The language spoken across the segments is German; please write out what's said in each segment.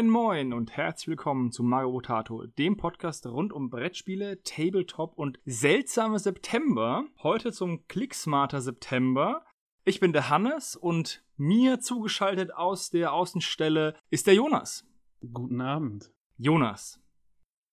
Moin Moin und herzlich willkommen zu Mario Potato, dem Podcast rund um Brettspiele, Tabletop und seltsame September. Heute zum Clicksmarter September. Ich bin der Hannes und mir zugeschaltet aus der Außenstelle ist der Jonas. Guten Abend. Jonas.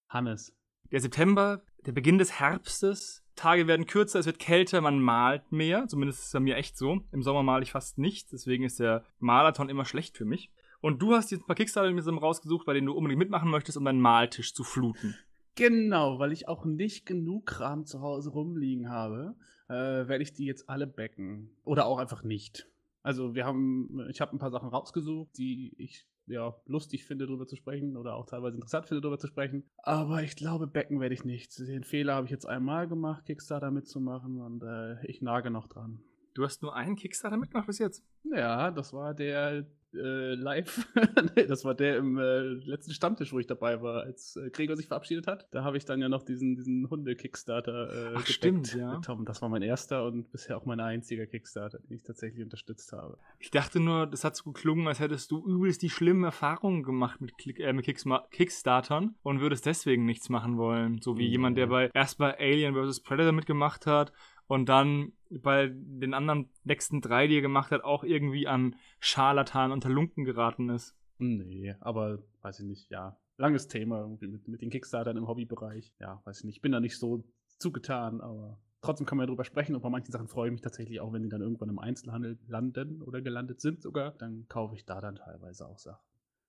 Hannes. Der September, der Beginn des Herbstes. Tage werden kürzer, es wird kälter, man malt mehr. Zumindest ist es bei mir echt so. Im Sommer male ich fast nichts, deswegen ist der Marathon immer schlecht für mich. Und du hast jetzt ein paar Kickstarter rausgesucht, bei denen du unbedingt mitmachen möchtest, um deinen Maltisch zu fluten. Genau, weil ich auch nicht genug Kram zu Hause rumliegen habe, äh, werde ich die jetzt alle backen. Oder auch einfach nicht. Also wir haben, ich habe ein paar Sachen rausgesucht, die ich ja lustig finde, darüber zu sprechen oder auch teilweise interessant finde, darüber zu sprechen. Aber ich glaube, backen werde ich nicht. Den Fehler habe ich jetzt einmal gemacht, Kickstarter mitzumachen und äh, ich nage noch dran. Du hast nur einen Kickstarter mitgemacht bis jetzt? Ja, das war der äh, live. das war der im äh, letzten Stammtisch, wo ich dabei war, als äh, Gregor sich verabschiedet hat. Da habe ich dann ja noch diesen, diesen Hunde-Kickstarter äh, stimmt, ja. Tom. Das war mein erster und bisher auch mein einziger Kickstarter, den ich tatsächlich unterstützt habe. Ich dachte nur, das hat so geklungen, als hättest du übelst die schlimmen Erfahrungen gemacht mit, Klick, äh, mit Kickstartern und würdest deswegen nichts machen wollen. So wie ja. jemand, der bei erst bei Alien vs. Predator mitgemacht hat und dann bei den anderen nächsten drei, die er gemacht hat, auch irgendwie an Scharlatan unter Lunken geraten ist. Nee, aber weiß ich nicht, ja. Langes Thema irgendwie mit, mit den Kickstartern im Hobbybereich. Ja, weiß ich nicht. Ich bin da nicht so zugetan, aber trotzdem kann man ja drüber sprechen und bei manchen Sachen freue ich mich tatsächlich auch, wenn die dann irgendwann im Einzelhandel landen oder gelandet sind sogar, dann kaufe ich da dann teilweise auch Sachen.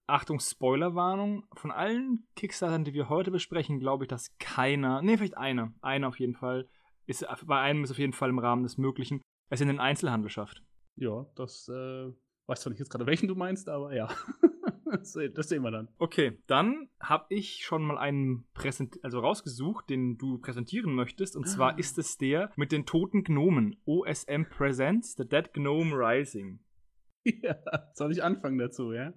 Achtung, Spoilerwarnung. Von allen Kickstartern, die wir heute besprechen, glaube ich, dass keiner, nee, vielleicht einer, einer auf jeden Fall, ist bei einem ist auf jeden Fall im Rahmen des Möglichen, es in den Einzelhandel schafft. Ja, das äh, weiß zwar nicht jetzt gerade, welchen du meinst, aber ja. das, sehen wir dann. Okay, dann habe ich schon mal einen Präsent also rausgesucht, den du präsentieren möchtest. Und zwar ah. ist es der mit den toten Gnomen. OSM Presents The Dead Gnome Rising. Ja, soll ich anfangen dazu, ja?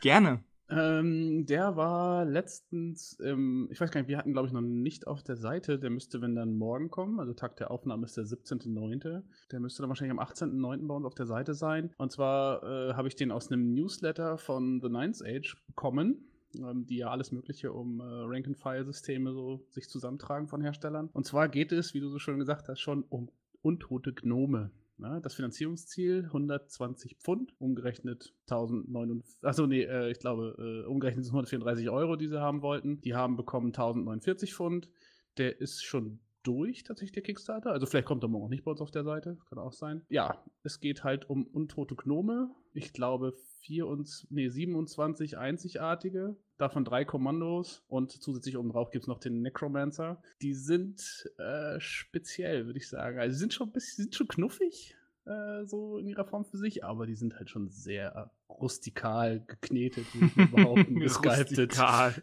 Gerne. Ähm, der war letztens, ähm, ich weiß gar nicht, wir hatten glaube ich noch nicht auf der Seite. Der müsste, wenn dann morgen kommen, also Tag der Aufnahme ist der 17.09. Der müsste dann wahrscheinlich am 18.09. bei uns auf der Seite sein. Und zwar äh, habe ich den aus einem Newsletter von The Ninth Age bekommen. Ähm, die ja alles Mögliche um äh, Rank-and-File-Systeme so sich zusammentragen von Herstellern. Und zwar geht es, wie du so schön gesagt hast, schon um untote Gnome. Na, das Finanzierungsziel 120 Pfund, umgerechnet 1049, achso, nee, äh, ich glaube, äh, umgerechnet sind 134 Euro, die sie haben wollten. Die haben bekommen 1049 Pfund. Der ist schon durch, tatsächlich der Kickstarter. Also vielleicht kommt er morgen auch nicht bei uns auf der Seite, kann auch sein. Ja, es geht halt um untote Gnome. Ich glaube, 24, nee, 27 einzigartige, davon drei Kommandos und zusätzlich oben drauf gibt es noch den Necromancer. Die sind äh, speziell, würde ich sagen. Also sie sind schon ein bisschen, sind schon knuffig, äh, so in ihrer Form für sich, aber die sind halt schon sehr rustikal geknetet, würde ich behaupten, gesculptet.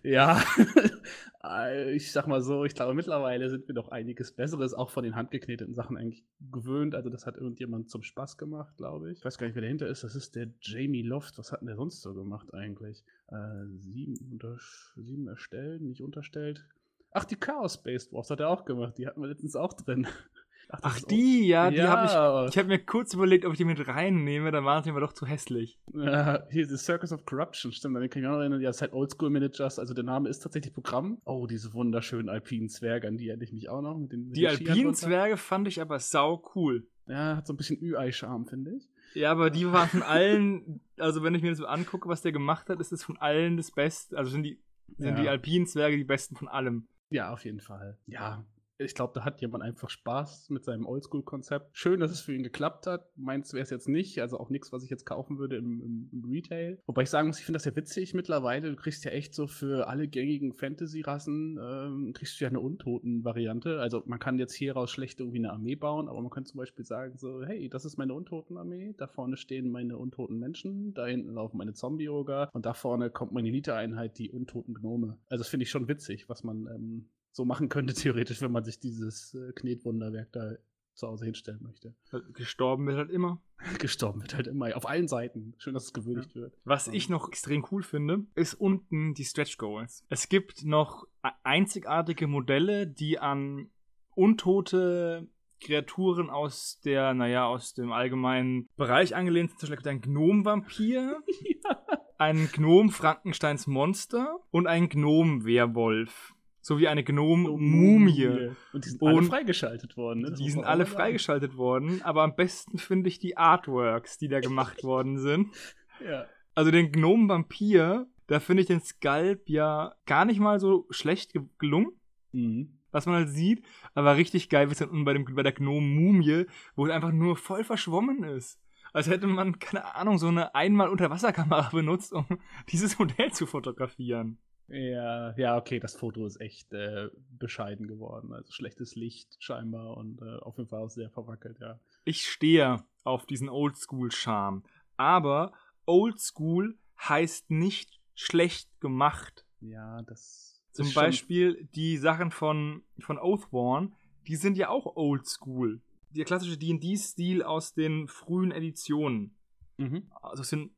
Ja, äh, ich sag mal so, ich glaube mittlerweile sind wir doch einiges Besseres auch von den handgekneteten Sachen eigentlich gewöhnt. Also das hat irgendjemand zum Spaß gemacht, glaube ich. Ich weiß gar nicht, wer dahinter ist. Das ist der Jamie Loft. Was hat denn der sonst so gemacht eigentlich? Äh, sieben, sieben erstellt, nicht unterstellt. Ach, die Chaos-Based Wars hat er auch gemacht. Die hatten wir letztens auch drin. Ach, Ach die, ja, die ja. habe ich. Ich habe mir kurz überlegt, ob ich die mit reinnehme, dann waren sie aber doch zu hässlich. Ja, hier, The Circus of Corruption, stimmt, dann kann ich mich auch noch erinnern, ja, es ist halt Oldschool Managers, also der Name ist tatsächlich Programm. Oh, diese wunderschönen alpinen Zwerge, an die erinnere ich mich auch noch. Mit den, mit die alpinen Zwerge fand ich aber sau cool. Ja, hat so ein bisschen Ü-Ei-Charme, finde ich. Ja, aber die waren von allen, also wenn ich mir das so angucke, was der gemacht hat, ist es von allen das Beste. Also sind die, sind ja. die alpinen Zwerge die besten von allem. Ja, auf jeden Fall. Ja, ich glaube, da hat jemand einfach Spaß mit seinem Oldschool-Konzept. Schön, dass es für ihn geklappt hat. Meins wäre es jetzt nicht, also auch nichts, was ich jetzt kaufen würde im, im, Retail. Wobei ich sagen muss, ich finde das ja witzig mittlerweile. Du kriegst ja echt so für alle gängigen Fantasy-Rassen, ähm, kriegst du ja eine Untoten-Variante. Also man kann jetzt hieraus schlecht irgendwie eine Armee bauen, aber man könnte zum Beispiel sagen so, hey, das ist meine Untoten-Armee, da vorne stehen meine untoten Menschen, da hinten laufen meine Zombie-Oger und da vorne kommt meine Elite-Einheit, die untoten Gnome. Also das finde ich schon witzig, was man ähm, so machen könnte, theoretisch, wenn man sich dieses äh, Knetwunderwerk da zu Hause hinstellen möchte. Äh, gestorben wird halt immer. Gestorben wird halt immer. Auf allen Seiten. Schön, dass es gewürdigt ja. wird. Was ich noch extrem cool finde, ist unten die Stretch Goals. Es gibt noch einzigartige Modelle, die an untote Kreaturen aus der, naja, aus dem allgemeinen Bereich angelehnt sind. Zum Beispiel ein Gnom-Vampir. ja einen Gnom Frankensteins Monster und einen Gnom Werwolf. Sowie eine Gnom Mumie. Und die sind Und alle freigeschaltet worden. Ne? Die sind alle sagen. freigeschaltet worden, aber am besten finde ich die Artworks, die da gemacht worden sind. Ja. Also den Gnom Vampir, da finde ich den Skalp ja gar nicht mal so schlecht ge- gelungen. Mhm. was man halt sieht, aber richtig geil wird es dann unten bei, dem, bei der Gnome-Mumie, wo es einfach nur voll verschwommen ist. Als hätte man, keine Ahnung, so eine Einmal-Unterwasserkamera benutzt, um dieses Modell zu fotografieren. Ja, ja, okay, das Foto ist echt äh, bescheiden geworden. Also schlechtes Licht scheinbar und äh, auf jeden Fall auch sehr verwackelt, ja. Ich stehe auf diesen Oldschool-Charme. Aber Oldschool heißt nicht schlecht gemacht. Ja, das Zum Beispiel die Sachen von, von Oathworn, die sind ja auch Oldschool. Der klassische D&D-Stil aus den frühen Editionen. Mhm. also es sind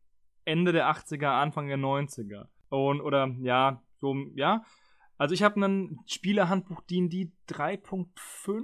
Ende der 80er, Anfang der 90er. Und, oder, ja, so, ja. Also ich habe ein Spielerhandbuch D&D 3.5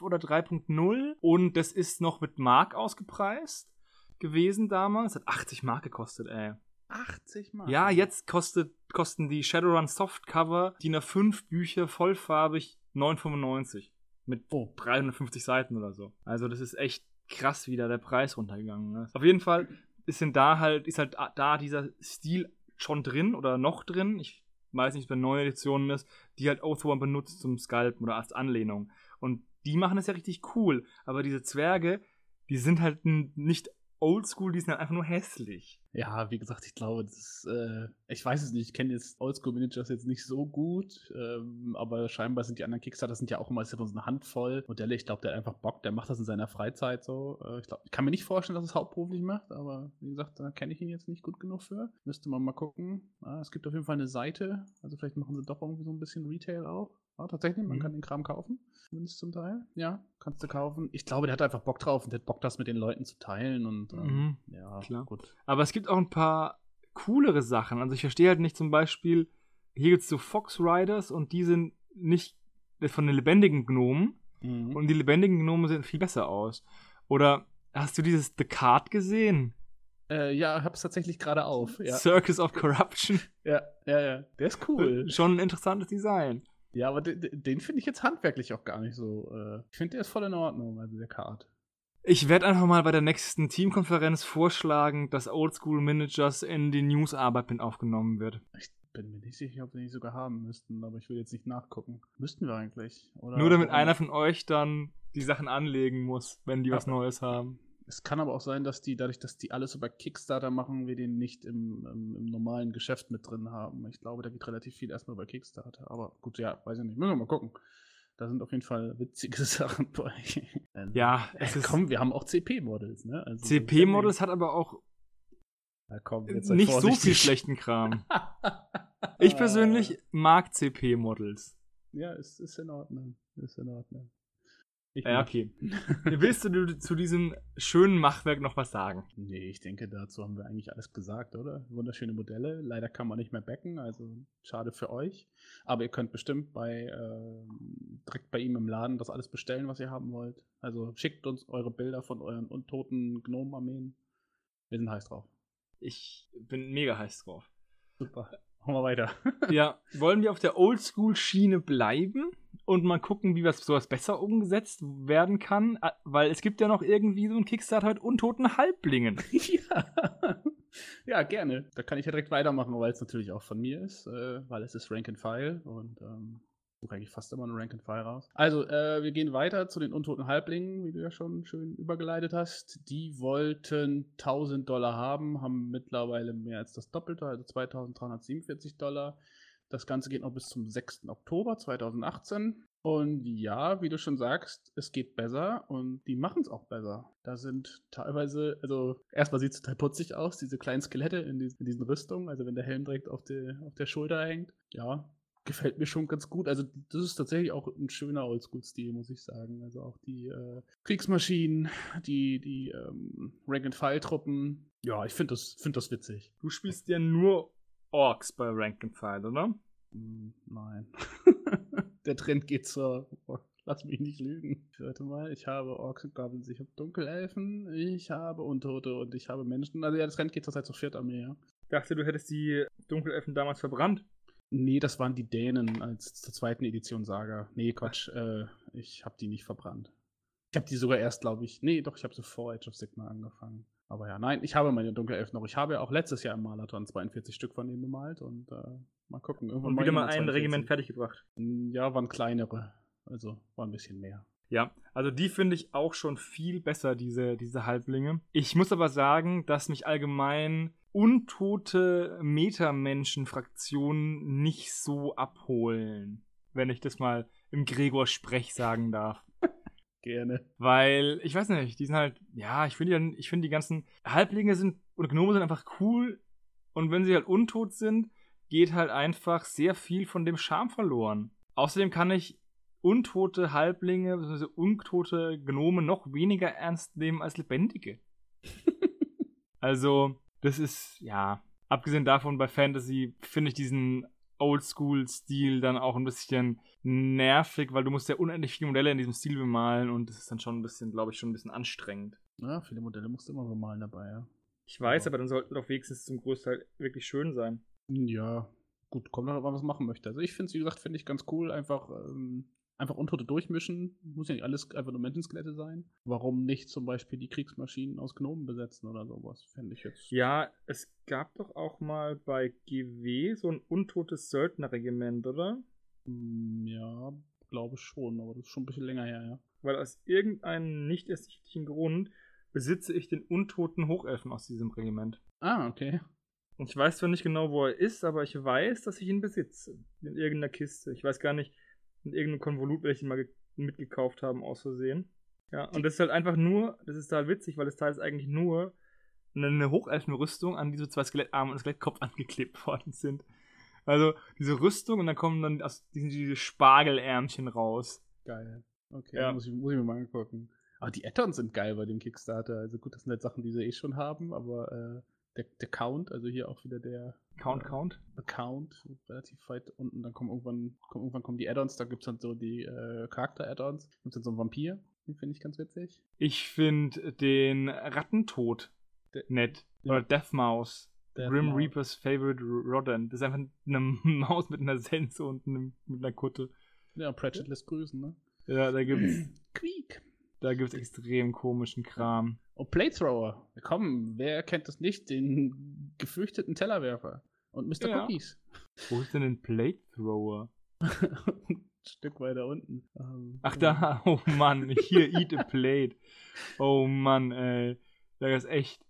oder 3.0 und das ist noch mit Mark ausgepreist gewesen damals. Hat 80 Mark gekostet, ey. 80 Mal. Ja, jetzt kostet, kosten die Shadowrun Softcover DIN A5 Bücher vollfarbig 9,95. Mit Oh. 350 Seiten oder so. Also das ist echt krass, wie da der Preis runtergegangen ist. Auf jeden Fall ist denn da halt, ist halt da dieser Stil schon drin oder noch drin. Ich weiß nicht, ob es bei neuen Editionen ist, die halt Oathworm benutzt zum Scalpen oder als Anlehnung. Und die machen es ja richtig cool. Aber diese Zwerge, die sind halt nicht oldschool, die sind halt einfach nur hässlich. Ja, wie gesagt, ich glaube, das äh, ich weiß es nicht, ich kenne jetzt Oldschool Managers jetzt nicht so gut, ähm, aber scheinbar sind die anderen Kickstarter sind ja auch immer so eine Handvoll Modelle. Ich glaube, der hat einfach Bock, der macht das in seiner Freizeit so. Äh, ich, glaub, ich kann mir nicht vorstellen, dass es hauptberuflich macht, aber wie gesagt, da kenne ich ihn jetzt nicht gut genug für. Müsste man mal gucken. Ah, es gibt auf jeden Fall eine Seite, also vielleicht machen sie doch irgendwie so ein bisschen Retail auch. Ja, tatsächlich, man Mhm. kann den Kram kaufen, zumindest zum Teil. Ja, kannst du kaufen. Ich glaube, der hat einfach Bock drauf und der hat Bock, das mit den Leuten zu teilen und ähm, Mhm. ja, Klar. gut. Aber es gibt auch ein paar coolere Sachen. Also ich verstehe halt nicht zum Beispiel, hier gibt es so Fox Riders und die sind nicht von den lebendigen Gnomen Mhm. und die lebendigen Gnomen sehen viel besser aus. Oder hast du dieses The Card gesehen? Äh, ja, hab's tatsächlich gerade auf. Ja, Circus of Corruption. ja, ja, ja. Der ist cool. Schon ein interessantes Design. Ja, aber den, den finde ich jetzt handwerklich auch gar nicht so. Äh, ich finde, der ist voll in Ordnung, also der Card. Ich werde einfach mal bei der nächsten Teamkonferenz vorschlagen, dass Oldschool Managers in die Newsarbeit mit aufgenommen wird. Ich bin mir nicht sicher, ob wir nicht sogar haben müssten, aber ich will jetzt nicht nachgucken. Müssten wir eigentlich? Oder Nur damit warum? einer von euch dann die Sachen anlegen muss, wenn die was. Neues haben. Es kann aber auch sein, dass die, dadurch, dass die alles über Kickstarter machen, wir den nicht im, im, im normalen Geschäft mit drin haben. Ich glaube, da geht relativ viel erstmal über Kickstarter. Aber gut, ja, weiß ich nicht. Müssen wir mal gucken. Da sind auf jeden Fall witzige Sachen bei. Also, Ja, äh, es ist komm, wir haben auch CP-Models, ne? Also, CP-Models hat aber auch Ja, komm, jetzt nicht so viel schlechten Kram. Ich persönlich mag CP-Models. Ja, ist, ist in Ordnung. Ist in Ordnung. Ich Ja, okay. Willst du zu diesem schönen Machwerk noch was sagen? Nee, ich denke, dazu haben wir eigentlich alles gesagt, oder? Wunderschöne Modelle. Leider kann man nicht mehr backen, also schade für euch. Aber ihr könnt bestimmt bei ähm, direkt bei ihm im Laden das alles bestellen, was ihr haben wollt. Also schickt uns eure Bilder von euren untoten Gnomenarmeen. Wir sind heiß drauf. Ich bin mega heiß drauf. Super. Machen wir weiter. Ja, wollen wir auf der Oldschool-Schiene bleiben und mal gucken, wie was sowas besser umgesetzt werden kann? Ah, Weil es gibt ja noch irgendwie so ein Kickstarter mit untoten Halblingen. ja. ja, gerne. Da kann ich ja direkt weitermachen, weil es natürlich auch von mir ist, äh, weil es ist Rank and File und ähm, suche eigentlich fast immer einen Rank and File raus. Also, äh, wir gehen weiter zu den untoten Halblingen, wie du ja schon schön übergeleitet hast. Die wollten 1000 Dollar haben, haben mittlerweile mehr als das Doppelte, also 2347 Dollar. Das Ganze geht noch bis zum 6. Oktober 2018. Und ja, wie du schon sagst, es geht besser und die machen es auch besser. Da sind teilweise, also erstmal sieht es total putzig aus, diese kleinen Skelette in diesen, in diesen Rüstungen, also wenn der Helm direkt auf, die, auf der Schulter hängt. Ja, gefällt mir schon ganz gut. Also das ist tatsächlich auch ein schöner Oldschool-Stil, muss ich sagen. Also auch die äh, Kriegsmaschinen, die, die ähm, Rank-and-File-Truppen. Ja, ich finde das, find das witzig. Du spielst ja nur Orks bei Rank and File, oder? Hm, Nein. Der Trend geht zur. Oh, lass mich nicht lügen. Warte mal, ich habe Orks und Goblins, ich habe Dunkelelfen, ich habe Untote und ich habe Menschen. Also ja, der Trend geht zurzeit zur Viertarmee, ja. dachte, du hättest die Dunkelelfen damals verbrannt. Nee, das waren die Dänen als zur zweiten Edition Saga. Nee, Quatsch, äh, ich habe die nicht verbrannt. Ich habe die sogar erst, glaube ich, nee, doch, ich habe sie vor Age of Sigma angefangen. Aber ja, nein, ich habe meine Dunkelelfen noch. Ich habe ja auch letztes Jahr im Marathon 42 Stück von denen bemalt und äh, mal gucken. Irgendwann und wieder mal ein Regiment fertiggebracht. Ja, waren kleinere. Also war ein bisschen mehr. Ja, also die finde ich auch schon viel besser, diese, diese Halblinge. Ich muss aber sagen, dass mich allgemein untote Metamenschen-Fraktionen nicht so abholen, wenn ich das mal im Gregor-Sprech sagen darf. Gerne. Weil, ich weiß nicht, die sind halt, ja, ich finde die, find die ganzen Halblinge sind und Gnome sind einfach cool. Und wenn sie halt untot sind, geht halt einfach sehr viel von dem Charme verloren. Außerdem kann ich untote Halblinge, bzw. untote Gnome noch weniger ernst nehmen als lebendige. also, das ist, ja, abgesehen davon bei Fantasy finde ich diesen Oldschool-Stil dann auch ein bisschen nervig, weil du musst ja unendlich viele Modelle in diesem Stil bemalen und das ist dann schon ein bisschen, glaube ich, schon ein bisschen anstrengend. Ja, viele Modelle musst du immer bemalen dabei, ja. Ich weiß, aber, aber dann sollten doch wenigstens zum Großteil wirklich schön sein. Ja, gut, kommt noch, was man machen möchte. Also ich finde es, wie gesagt, finde ich ganz cool, einfach ähm, einfach Untote durchmischen. Muss ja nicht alles einfach nur Menschenskelette sein. Warum nicht zum Beispiel die Kriegsmaschinen aus Gnomen besetzen oder sowas? Fände ich jetzt. Ja, es gab doch auch mal bei GW so ein untotes Söldnerregiment, oder? Hm, ja, glaube schon, aber das ist schon ein bisschen länger her, ja. Weil aus irgendeinem nicht ersichtlichen Grund besitze ich den untoten Hochelfen aus diesem Regiment. Ah, okay. Und ich weiß zwar nicht genau, wo er ist, aber ich weiß, dass ich ihn besitze. In irgendeiner Kiste. Ich weiß gar nicht, in irgendeinem Konvolut, welchen mal mitgekauft haben, aus Versehen. Ja, und das ist halt einfach nur, das ist halt witzig, weil das Teil ist eigentlich nur eine Hochelfenrüstung, an die so zwei Skelettarme und Skelettkopf angeklebt worden sind. Also diese Rüstung und dann kommen dann aus diesen diese Spargelärmchen raus. Geil. Okay, ja. muss, ich, muss ich mir mal angucken. Aber die Addons sind geil bei dem Kickstarter. Also gut, das sind halt Sachen, die sie eh schon haben, aber äh, der, der Count, also hier auch wieder der Count, äh, Count. Account, relativ weit unten. Dann kommen irgendwann, kommen, irgendwann kommen die Add-ons, da gibt es dann so die äh, Charakter-Add-ons. Gibt es dann so einen Vampir, den finde ich ganz witzig. Ich finde den Rattentod De nett. Ja. Oder Deathmaus. Death Grim Mouse. Reaper's Favorite Rodent. Das ist einfach eine Maus mit einer Sense und einem, mit einer Kutte. Ja, Pratchett lässt grüßen, ne? Ja, da gibt's. Quiek. Da gibt's extrem komischen Kram. Oh, Playthrower. Komm, wer kennt das nicht? Den gefürchteten Tellerwerfer. Und Mr. Ja. Cookies. Wo ist denn ein Playthrower? ein Stück weiter unten. Um, Ach da, oh Mann, hier, eat a plate. Oh Mann, ey. Da ist echt,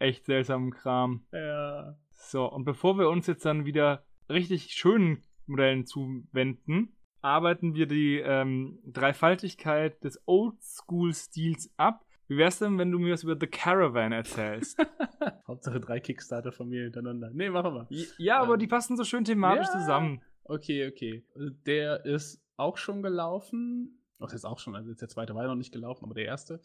echt seltsamen Kram. Ja. So, und bevor wir uns jetzt dann wieder richtig schönen Modellen zuwenden, arbeiten wir die ähm, Dreifaltigkeit des Oldschool-Stils ab wie wär's denn, wenn du mir was über The Caravan erzählst? Hauptsache drei Kickstarter von mir hintereinander. Nee, machen wir. Ja, aber ähm, die passen so schön thematisch ja. zusammen. Okay, okay. Der ist auch schon gelaufen. Oh, das ist auch schon, also jetzt der zweite war noch nicht gelaufen, aber der erste.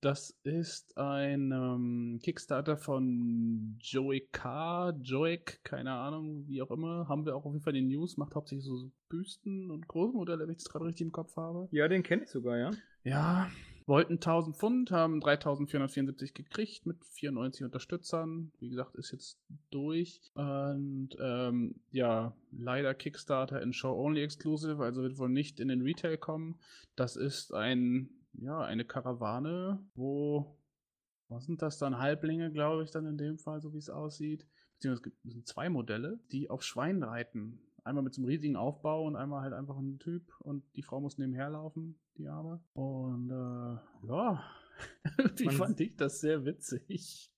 Das ist ein ähm, Kickstarter von Joey K. Joik, keine Ahnung, wie auch immer. Haben wir auch auf jeden Fall in den News. Macht hauptsächlich so Büsten und Großmodelle, wenn ich das gerade richtig im Kopf habe. Ja, den kenne ich sogar, ja. Ja, wollten 1000 Pfund, haben 3474 gekriegt mit 94 Unterstützern. Wie gesagt, ist jetzt durch. Und ähm, ja, leider Kickstarter in Show Only Exclusive, also wird wohl nicht in den Retail kommen. Das ist ein, ja, eine Karawane, wo, was sind das dann? Halblinge, glaube ich, dann in dem Fall, so wie es aussieht. Beziehungsweise es sind zwei Modelle, die auf Schwein reiten einmal mit so einem riesigen Aufbau und einmal halt einfach ein Typ und die Frau muss nebenher laufen, die Arme. Und äh, ja, wie fand ich das sehr witzig.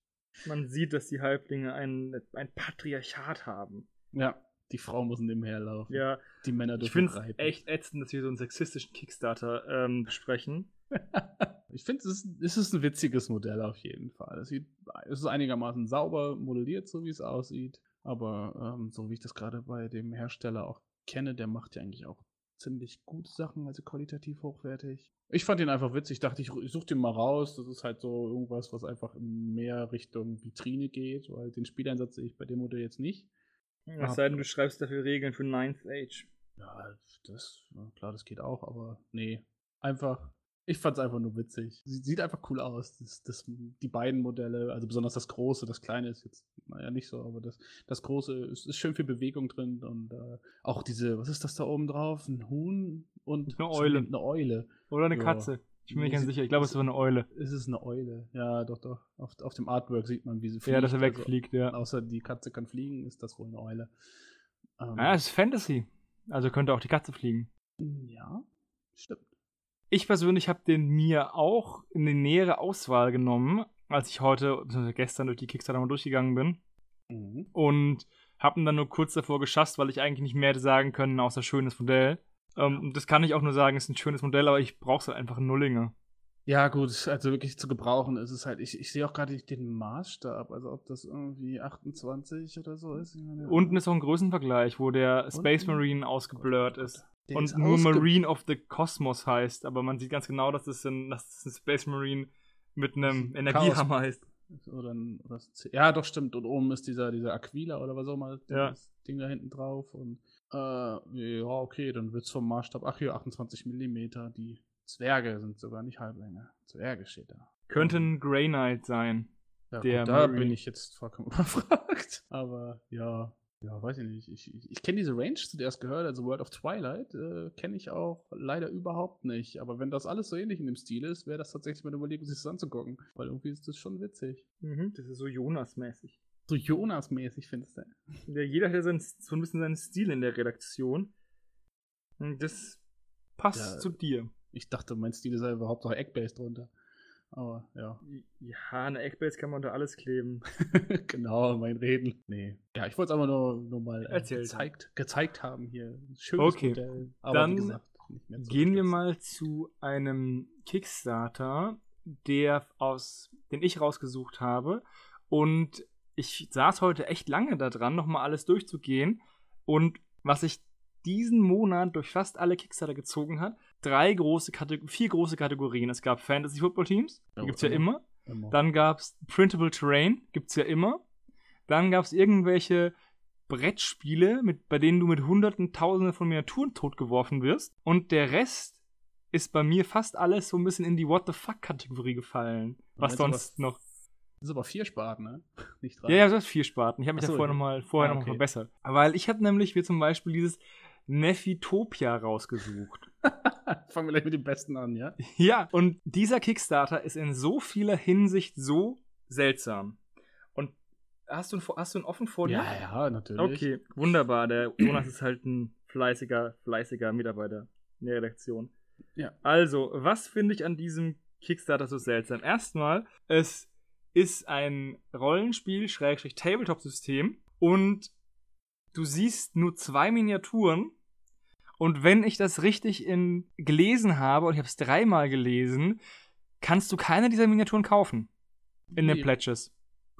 Man sieht, dass die Halblinge ein, ein Patriarchat haben. Ja, die Frau muss nebenher laufen. Ja, die Männer dürfen Ich finde es echt ätzend, dass wir so einen sexistischen Kickstarter ähm, besprechen. ich finde, es ist, es ist ein witziges Modell auf jeden Fall. Es, sieht, es ist einigermaßen sauber modelliert, so wie es aussieht. Aber ähm, so wie ich das gerade bei dem Hersteller auch kenne, der macht ja eigentlich auch ziemlich gute Sachen, also qualitativ hochwertig. Ich fand ihn einfach witzig, dachte ich, ich suche den mal raus. Das ist halt so irgendwas, was einfach mehr Richtung Vitrine geht, weil den Spieleinsatz sehe ich bei dem Modell jetzt nicht. Es sei denn, du schreibst dafür Regeln für Ninth Age. Ja, das, klar, das geht auch, aber nee. Einfach, Ich fand es einfach nur witzig. Sie sieht einfach cool aus. Das, das, die beiden Modelle, also besonders das große, das kleine ist jetzt, naja, nicht so, aber das, das große ist, ist schön viel Bewegung drin und äh, auch diese, was ist das da oben drauf? Ein Huhn und eine Eule. Eine Eule. Oder eine ja. Katze. Ich bin mir ganz sicher. Ich glaube, es ist eine Eule. Es ist eine Eule. Ja, doch, doch. Auf, auf dem Artwork sieht man, wie sie fliegt. Ja, dass er also wegfliegt, also, ja. Außer die Katze kann fliegen, ist das wohl eine Eule. Ähm, ja, es ist Fantasy. Also könnte auch die Katze fliegen. Ja, stimmt. Ich persönlich habe den mir auch in die nähere Auswahl genommen, als ich heute, bzw. gestern durch die Kickstarter mal durchgegangen bin. Mhm. Und habe ihn dann nur kurz davor geschasst, weil ich eigentlich nicht mehr hätte sagen können, außer schönes Modell. Ähm, das kann ich auch nur sagen, ist ein schönes Modell, aber ich brauche halt einfach einen Nullinger. Ja, gut, also wirklich zu gebrauchen ist es halt. Ich, ich sehe auch gerade nicht den Maßstab, also ob das irgendwie 28 oder so ist. Unten ist auch ein Größenvergleich, wo der? Space Marine ausgeblurrt ist. Der und nur Marine of the Cosmos heißt, aber man sieht ganz genau, dass es ein, dass es ein Space Marine mit einem Energiehammer heißt. Oder, oder, ja, doch, stimmt. Und oben ist dieser, dieser Aquila oder was auch immer, ja. das Ding da hinten drauf. Und äh, ja, okay, dann wird es vom Maßstab, ach hier, 28 mm. Die Zwerge sind sogar nicht Halblänge. Zwerge steht da. Könnte ein Grey Knight sein. Ja, der gut, da Marine. bin ich jetzt vollkommen überfragt. Aber ja, ja, weiß ich nicht. Ich, ich, ich kenne diese Range, zu der es gehört, also World of Twilight, äh, kenne ich auch leider überhaupt nicht. Aber wenn das alles so ähnlich in dem Stil ist, wäre das tatsächlich mal eine Überlegung, sich das anzugucken. Weil irgendwie ist das schon witzig. Mhm, das ist so Jonas-mäßig. So Jonas-mäßig, findest du? Ja, jeder hat ja so ein bisschen seinen Stil in der Redaktion. Und das passt ja, zu dir. Ich dachte, mein Stil sei überhaupt noch Eckbase drunter. Aber ja. Ja, eine Eckbase kann man unter alles kleben. genau, mein Reden. Nee. Ja, ich wollte es aber nur, nur mal äh, gezeigt, gezeigt haben hier. Schönes okay. Modell. Aber Dann gesagt, gehen wir mal zu einem Kickstarter, der aus, den ich rausgesucht habe. Und ich saß heute echt lange daran, nochmal alles durchzugehen. Und was ich diesen Monat durch fast alle Kickstarter gezogen hat. Drei große Kategorien, vier große Kategorien. Es gab Fantasy Football Teams, die gibt es ja immer. immer. Dann gab es Printable Terrain, gibt es ja immer. Dann gab es irgendwelche Brettspiele, mit, bei denen du mit hunderten, tausenden von Miniaturen totgeworfen wirst. Und der Rest ist bei mir fast alles so ein bisschen in die What the fuck-Kategorie gefallen. Was sonst was, noch. Das ist aber vier Sparten, ne? Nicht drei. Ja, ja, das ist vier Sparten. Ich habe mich so, ja vorher nochmal vorher ah, okay. noch verbessert. Weil ich habe nämlich, wie zum Beispiel dieses Nefitopia rausgesucht. Fangen wir gleich mit dem Besten an, ja? Ja, und dieser Kickstarter ist in so vieler Hinsicht so seltsam. Und hast du, hast du einen offen vor dir? Ja, ja, natürlich. Okay, wunderbar. Der Jonas ist halt ein fleißiger, fleißiger Mitarbeiter in der Redaktion. Ja. Also, was finde ich an diesem Kickstarter so seltsam? Erstmal, es ist ein Rollenspiel, Schrägstrich Tabletop-System und du siehst nur zwei Miniaturen und wenn ich das richtig in, gelesen habe, und ich habe es dreimal gelesen, kannst du keine dieser Miniaturen kaufen. In nee, den Pledges.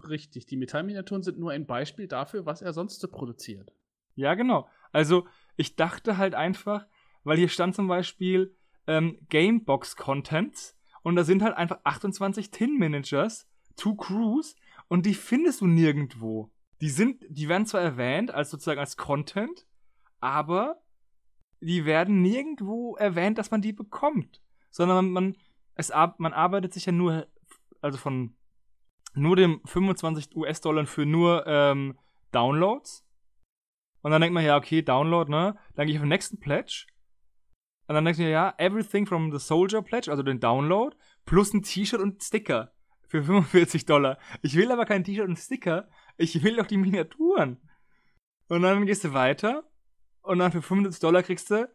Richtig, die Metallminiaturen sind nur ein Beispiel dafür, was er sonst so produziert. Ja, genau. Also, ich dachte halt einfach, weil hier stand zum Beispiel ähm, Gamebox Contents und da sind halt einfach 28 Tin Managers, Two Crews und die findest du nirgendwo. Die sind, die werden zwar erwähnt als sozusagen als Content, aber die werden nirgendwo erwähnt, dass man die bekommt. Sondern man, es, man arbeitet sich ja nur, also von nur dem 25 US-Dollar für nur ähm, Downloads. Und dann denkt man, ja, okay, Download, ne? Dann gehe ich auf den nächsten Pledge. Und dann denkt man, ja, everything from the Soldier Pledge, also den Download, plus ein T-Shirt und Sticker für 45 Dollar. Ich will aber kein T-Shirt und Sticker, ich will doch die Miniaturen. Und dann gehst du weiter und dann für 75 Dollar kriegst du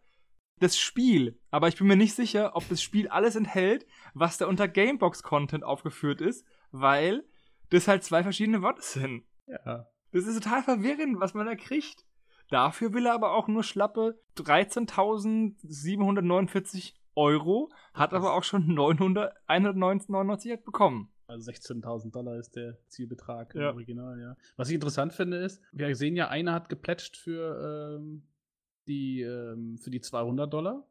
das Spiel. Aber ich bin mir nicht sicher, ob das Spiel alles enthält, was da unter Gamebox-Content aufgeführt ist, weil das halt zwei verschiedene Worte sind. Ja. Das ist total verwirrend, was man da kriegt. Dafür will er aber auch nur schlappe 13.749 Euro, hat aber auch schon 900, 199 bekommen. Also 16.000 Dollar ist der Zielbetrag ja. im Original, ja. Was ich interessant finde, ist, wir sehen ja, einer hat geplätscht für ähm, die, ähm, für die 200 Dollar.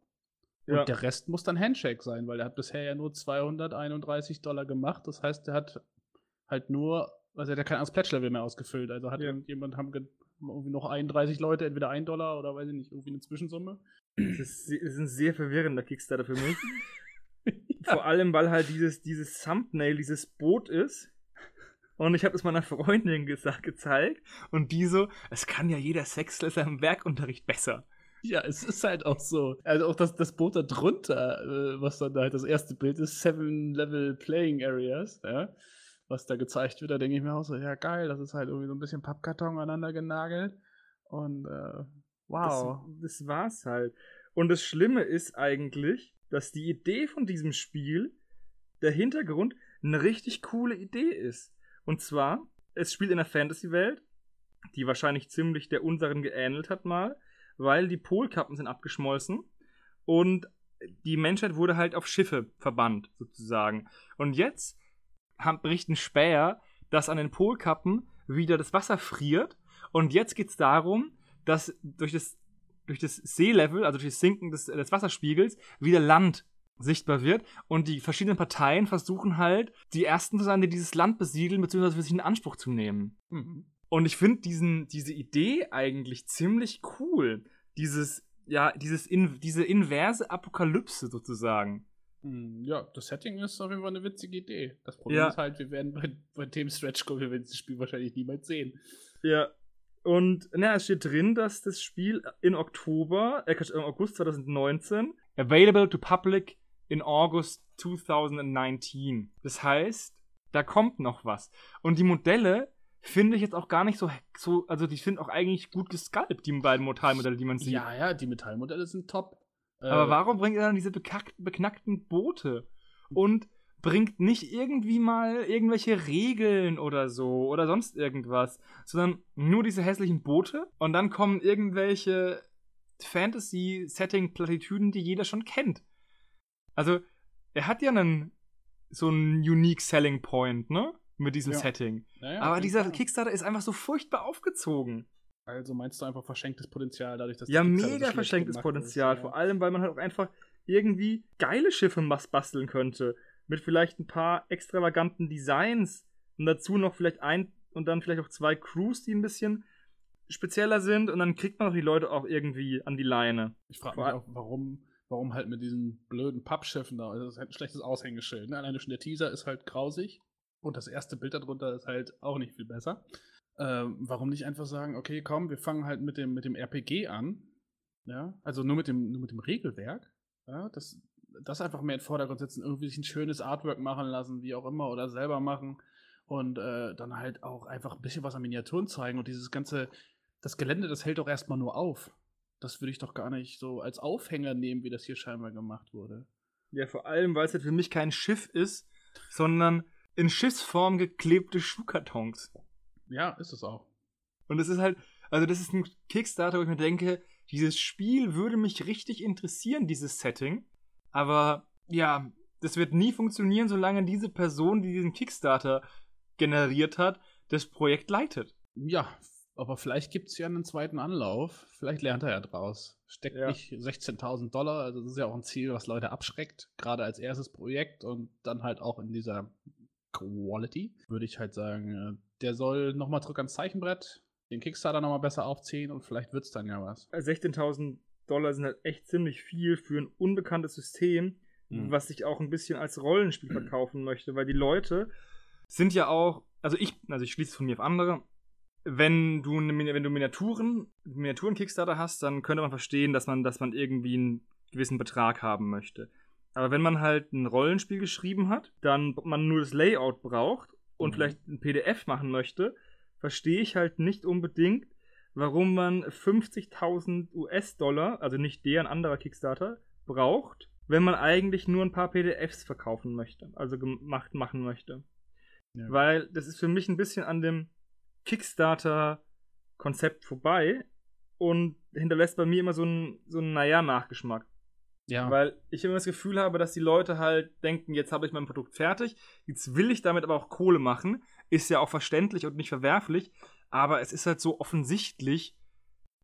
Und ja. der Rest muss dann Handshake sein, weil er hat bisher ja nur 231 Dollar gemacht. Das heißt, er hat halt nur, also er hat ja kein Pledge-Level mehr ausgefüllt. Also hat ja. irgendjemand, haben irgendwie noch 31 Leute, entweder 1 Dollar oder weiß ich nicht, irgendwie eine Zwischensumme. Das ist, ist ein sehr verwirrender Kickstarter für mich. Vor allem, weil halt dieses, dieses Thumbnail, dieses Boot ist. Und ich habe es meiner Freundin gesagt, gezeigt. Und die so, es kann ja jeder Sexlesser im Werkunterricht besser. Ja, es ist halt auch so. Also auch das, das Boot da drunter, äh, was dann halt das erste Bild ist, Seven Level Playing Areas, ja, was da gezeigt wird, da denke ich mir auch so, ja geil, das ist halt irgendwie so ein bisschen Pappkarton aneinander genagelt. Und äh, wow. Das, das war's halt. Und das Schlimme ist eigentlich, dass die Idee von diesem Spiel, der Hintergrund, eine richtig coole Idee ist. Und zwar, es spielt in einer Fantasy-Welt, die wahrscheinlich ziemlich der unseren geähnelt hat mal weil die Polkappen sind abgeschmolzen und die Menschheit wurde halt auf Schiffe verbannt, sozusagen. Und jetzt haben, berichten Späher, dass an den Polkappen wieder das Wasser friert. Und jetzt geht es darum, dass durch das, durch das Seelevel, also durch das Sinken des, des Wasserspiegels, wieder Land sichtbar wird. Und die verschiedenen Parteien versuchen halt, die ersten zu sein, die dieses Land besiedeln, beziehungsweise für sich in Anspruch zu nehmen. Mhm. Und ich finde diese Idee eigentlich ziemlich cool. Dieses, ja, dieses in, diese inverse Apokalypse sozusagen. Hm, ja, das Setting ist auf jeden Fall eine witzige Idee. Das Problem ja. ist halt, wir werden bei, bei dem Stretch kommen, wir werden das Spiel wahrscheinlich niemals sehen. Ja. Und na, es steht drin, dass das Spiel in Oktober, äh, im August 2019, available to public in August 2019. Das heißt, da kommt noch was. Und die Modelle finde ich jetzt auch gar nicht so, so also die sind auch eigentlich gut gesculpt, die beiden Metallmodelle, die man sieht. Ja, ja, die Metallmodelle sind top. Aber äh, warum bringt er dann diese beknackten Boote? Und bringt nicht irgendwie mal irgendwelche Regeln oder so oder sonst irgendwas, sondern nur diese hässlichen Boote und dann kommen irgendwelche Fantasy-Setting-Plattitüden, die jeder schon kennt. Also, er hat ja einen so einen unique Selling Point, ne? mit diesem ja. Setting. Ja, ja, Aber dieser Kickstarter ist einfach so furchtbar aufgezogen. Also meinst du einfach verschenktes Potenzial dadurch, dass Ja, mega so verschenktes Potenzial. Ist, Vor allem, weil man halt auch einfach irgendwie geile Schiffe basteln könnte. Mit vielleicht ein paar extravaganten Designs. Und dazu noch vielleicht ein und dann vielleicht auch zwei Crews, die ein bisschen spezieller sind. Und dann kriegt man auch die Leute auch irgendwie an die Leine. Ich frage mich auch, warum, warum halt mit diesen blöden Pappschiffen da. Das ist halt ein schlechtes Aushängeschild. Ne? Alleine schon der Teaser ist halt grausig. Und das erste Bild darunter ist halt auch nicht viel besser. Ähm, warum nicht einfach sagen, okay, komm, wir fangen halt mit dem, mit dem RPG an. Ja, also nur mit dem, nur mit dem Regelwerk. Ja, das, das einfach mehr in den Vordergrund setzen, irgendwie sich ein schönes Artwork machen lassen, wie auch immer, oder selber machen. Und äh, dann halt auch einfach ein bisschen was an Miniaturen zeigen. Und dieses ganze, das Gelände, das hält doch erstmal nur auf. Das würde ich doch gar nicht so als Aufhänger nehmen, wie das hier scheinbar gemacht wurde. Ja, vor allem, weil es halt für mich kein Schiff ist, sondern in Schiffsform geklebte Schuhkartons. Ja, ist es auch. Und es ist halt, also das ist ein Kickstarter, wo ich mir denke, dieses Spiel würde mich richtig interessieren, dieses Setting. Aber ja, das wird nie funktionieren, solange diese Person, die diesen Kickstarter generiert hat, das Projekt leitet. Ja, aber vielleicht gibt es ja einen zweiten Anlauf. Vielleicht lernt er ja draus. Steckt ja. nicht 16.000 Dollar. Also, das ist ja auch ein Ziel, was Leute abschreckt. Gerade als erstes Projekt und dann halt auch in dieser Quality, würde ich halt sagen, äh, der soll nochmal zurück ans Zeichenbrett, den Kickstarter nochmal besser aufziehen und vielleicht wird es dann ja was. 16.000 Dollar sind halt echt ziemlich viel für ein unbekanntes System, mhm. was sich auch ein bisschen als Rollenspiel verkaufen möchte, weil die Leute sind ja auch, also ich, also ich schließe es von mir auf andere, wenn du, wenn du Miniaturen, Miniaturen-Kickstarter hast, dann könnte man verstehen, dass man, dass man irgendwie einen gewissen Betrag haben möchte. Aber wenn man halt ein Rollenspiel geschrieben hat, dann man nur das Layout braucht und mhm. vielleicht ein PDF machen möchte, verstehe ich halt nicht unbedingt, warum man 50.000 US-Dollar, also nicht der, ein anderer Kickstarter, braucht, wenn man eigentlich nur ein paar PDFs verkaufen möchte, also gemacht machen möchte. Ja. Weil das ist für mich ein bisschen an dem Kickstarter-Konzept vorbei und hinterlässt bei mir immer so einen, so einen naja, Nachgeschmack. Ja. Weil ich immer das Gefühl habe, dass die Leute halt denken, jetzt habe ich mein Produkt fertig, jetzt will ich damit aber auch Kohle machen. Ist ja auch verständlich und nicht verwerflich, aber es ist halt so offensichtlich,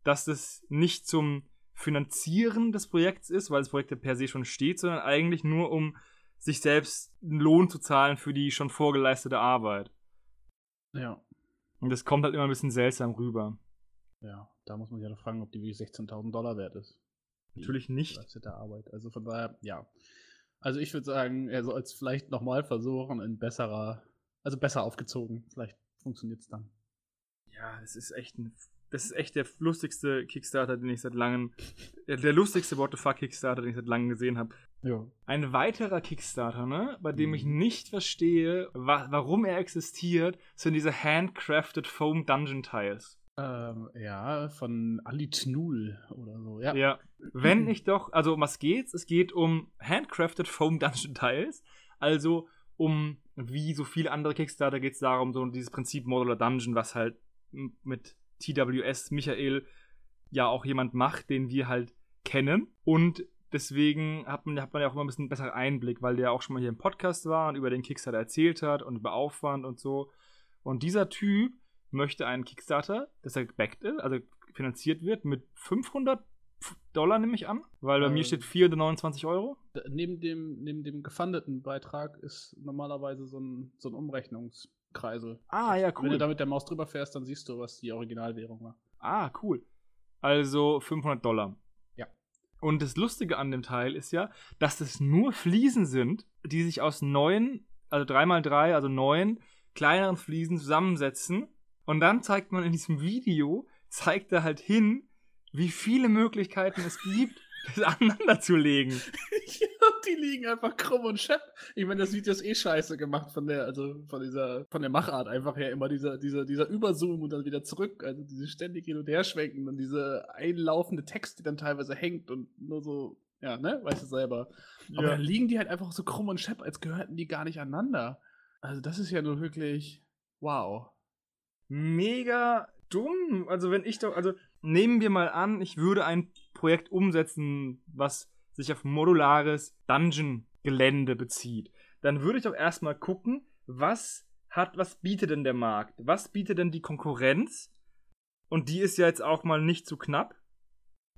dass das nicht zum Finanzieren des Projekts ist, weil das Projekt ja per se schon steht, sondern eigentlich nur um sich selbst einen Lohn zu zahlen für die schon vorgeleistete Arbeit. Ja. Und das kommt halt immer ein bisschen seltsam rüber. Ja, da muss man sich ja noch fragen, ob die wirklich 16.000 Dollar wert ist. Natürlich nicht. Arbeit. Also von daher, ja. Also ich würde sagen, er soll es vielleicht nochmal versuchen in besserer, also besser aufgezogen. Vielleicht funktioniert es dann. Ja, das ist echt ein, das ist echt der lustigste Kickstarter, den ich seit langem, der, der lustigste What the fuck Kickstarter, den ich seit langem gesehen habe. Ja. Ein weiterer Kickstarter, ne, bei dem ich Mhm. nicht verstehe, wa warum er existiert, sind diese handcrafted Foam Dungeon Tiles. Ähm, ja, von Ali Tnul oder so. Ja. Ja. Wenn ich doch, also um was geht's? Es geht um handcrafted Foam Dungeon Tiles, also um, wie so viele andere Kickstarter geht es darum, so dieses Prinzip Modular Dungeon, was halt mit TWS Michael ja auch jemand macht, den wir halt kennen. Und deswegen hat man, hat man ja auch immer ein bisschen besseren Einblick, weil der auch schon mal hier im Podcast war und über den Kickstarter erzählt hat und über Aufwand und so. Und dieser Typ möchte einen Kickstarter, dass er gebackt ist, also finanziert wird mit 500 Dollar, nehme ich an, weil bei Ähm. mir steht 429 Euro. Neben dem, neben dem gefundeten Beitrag ist normalerweise so ein, so ein Umrechnungskreisel. Ah, ja, Wenn du da mit der Maus drüber fährst, dann siehst du, was die Originalwährung war. Ah, cool. Also 500 Dollar. Und das Lustige an dem Teil ist ja, dass das nur Fliesen sind, die sich aus neun, also 3x3, also neun kleineren Fliesen zusammensetzen. Und dann zeigt man in diesem Video, zeigt er halt hin, wie viele Möglichkeiten es gibt, das aneinander zu legen. ja, die liegen einfach krumm und schepp. Ich meine, das Video ist eh scheiße gemacht von der, also von dieser, von der Machart einfach her. Immer dieser, dieser, dieser Überzoom und dann wieder zurück. Also diese ständig hin und her schwenken und diese einlaufende Text, die dann teilweise hängt und nur so, ja, ne, weißt du selber. Aber Ja. dann liegen die halt einfach so krumm und schepp, als gehörten die gar nicht aneinander. Also das ist ja nur wirklich, wow. mega dumm. Also wenn ich doch, also nehmen wir mal an, ich würde ein Projekt umsetzen, was sich auf modulares Dungeon-Gelände bezieht. Dann würde ich doch erstmal gucken, was hat, was bietet denn der Markt? Was bietet denn die Konkurrenz? Und die ist ja jetzt auch mal nicht zu knapp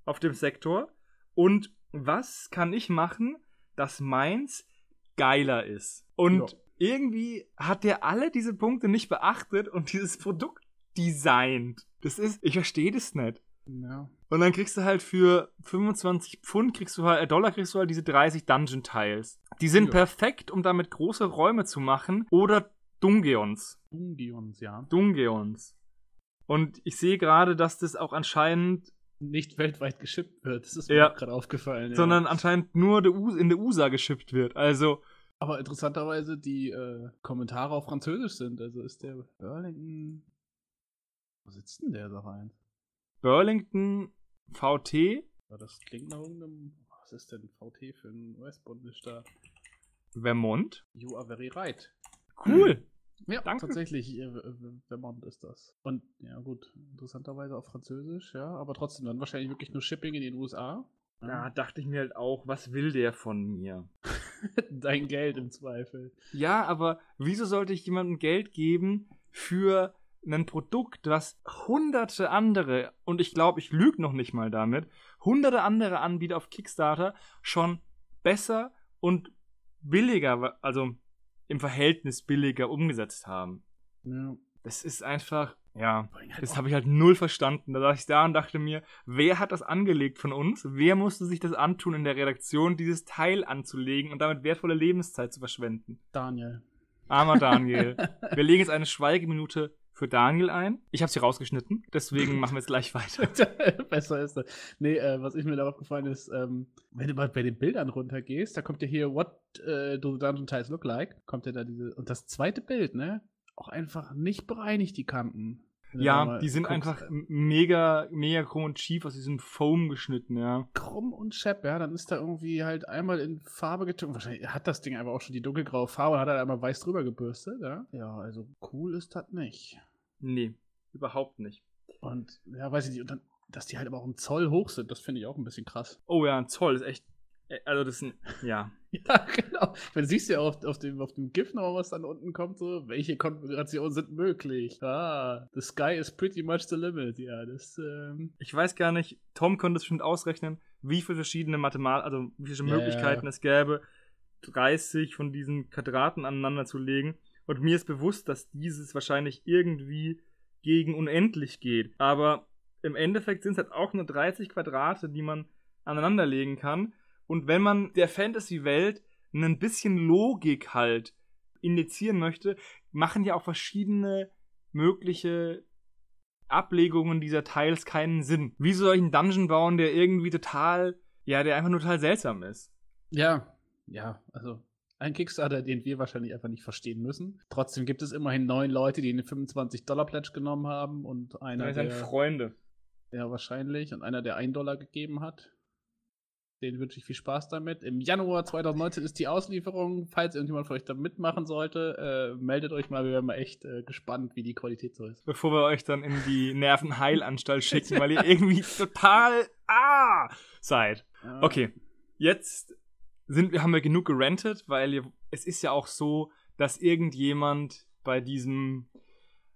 auf dem Sektor. Und was kann ich machen, dass meins geiler ist? Und Ja. irgendwie hat der alle diese Punkte nicht beachtet und dieses Produkt designt. Das ist, ich verstehe das nicht. Ja. Und dann kriegst du halt für 25 Pfund, kriegst du halt, äh, Dollar kriegst du halt diese 30 Dungeon Tiles. Die sind Ja. perfekt, um damit große Räume zu machen. Oder Dungeons. Dungeons, ja. Dungeons. Und ich sehe gerade, dass das auch anscheinend, Nicht weltweit geschippt wird. Das ist mir Ja. auch gerade aufgefallen. sondern ja. anscheinend nur in der USA geschippt wird. Also, Aber interessanterweise die äh, Kommentare auf Französisch sind. Also ist der Burlington. Wo sitzt denn der da rein? Burlington VT. Das klingt nach irgendeinem. Was ist denn VT für ein US-Bundesstaat? Vermont. You are very right. Cool. Ja, Danke. tatsächlich, äh, Vermont ist das. Und ja, gut, interessanterweise auf Französisch, ja, aber trotzdem dann wahrscheinlich wirklich nur Shipping in den USA. Da dachte ich mir halt auch, was will der von mir? Dein Geld im Zweifel. Ja, aber wieso sollte ich jemandem Geld geben für ein Produkt, was hunderte andere, und ich glaube, ich lüge noch nicht mal damit, hunderte andere Anbieter auf Kickstarter schon besser und billiger, also im Verhältnis billiger umgesetzt haben. Ja. Das ist einfach, ja, Halt das habe ich halt null verstanden. Da saß ich da und dachte mir, wer hat das angelegt von uns? Wer musste sich das antun in der Redaktion, dieses Teil anzulegen und damit wertvolle Lebenszeit zu verschwenden? Daniel. Armer Daniel. Wir legen jetzt eine Schweigeminute für Daniel ein. Ich habe sie rausgeschnitten, deswegen machen wir jetzt gleich weiter. Besser ist das. Nee, äh, was ich mir darauf gefallen ist, ähm, wenn du mal bei den Bildern runtergehst, da kommt ja hier What äh, do the Dungeon Tiles look like? Kommt ja da diese. Und das zweite Bild, ne? Auch einfach nicht bereinigt, die Kanten. Ja, die sind guckst, einfach äh, mega, mega krumm und schief aus diesem Foam geschnitten, ja. krumm und schepp, ja. Dann ist da irgendwie halt einmal in Farbe getunkt. Wahrscheinlich hat das Ding einfach auch schon die dunkelgraue Farbe und hat halt einmal weiß drüber gebürstet, ja. Ja, also cool ist das nicht. Nee, überhaupt nicht. Und ja, weiß ich nicht. Und dann, dass die halt aber auch einen Zoll hoch sind, das finde ich auch ein bisschen krass. Oh ja, ein Zoll ist echt. äh, Also, das ist ein. Ja. Ja, genau. Weil du siehst ja auf, auf, dem, auf dem GIF noch, was dann unten kommt, so, welche Konfigurationen sind möglich. Ah, the sky is pretty much the limit. Ja, das, ähm, Ich weiß gar nicht, Tom könnte es bestimmt ausrechnen, wie viele verschiedene Mathematik, also wie viele Ja, Möglichkeiten ja. es gäbe, 30 von diesen Quadraten aneinander zu legen. Und mir ist bewusst, dass dieses wahrscheinlich irgendwie gegen unendlich geht. Aber im Endeffekt sind es halt auch nur 30 Quadrate, die man aneinanderlegen kann. Und wenn man der Fantasy-Welt ein bisschen Logik halt injizieren möchte, machen ja auch verschiedene mögliche Ablegungen dieser Teils keinen Sinn. Wie soll ich einen Dungeon bauen, der irgendwie total, ja, der einfach nur total seltsam ist? Ja, ja, also ein Kickstarter, den wir wahrscheinlich einfach nicht verstehen müssen. Trotzdem gibt es immerhin neun Leute, die eine 25-Dollar-Pledge genommen haben und einer, der... Freunde. Ja, wahrscheinlich. Und einer, der einen Dollar gegeben hat. Den wünsche ich viel Spaß damit. Im Januar 2019 ist die Auslieferung. Falls irgendjemand von euch da mitmachen sollte, äh, meldet euch mal. Wir werden mal echt äh, gespannt, wie die Qualität so ist. Bevor wir euch dann in die Nervenheilanstalt schicken, weil ihr irgendwie total ah seid. Okay, jetzt sind, haben wir genug gerentet, weil ihr, es ist ja auch so, dass irgendjemand bei diesem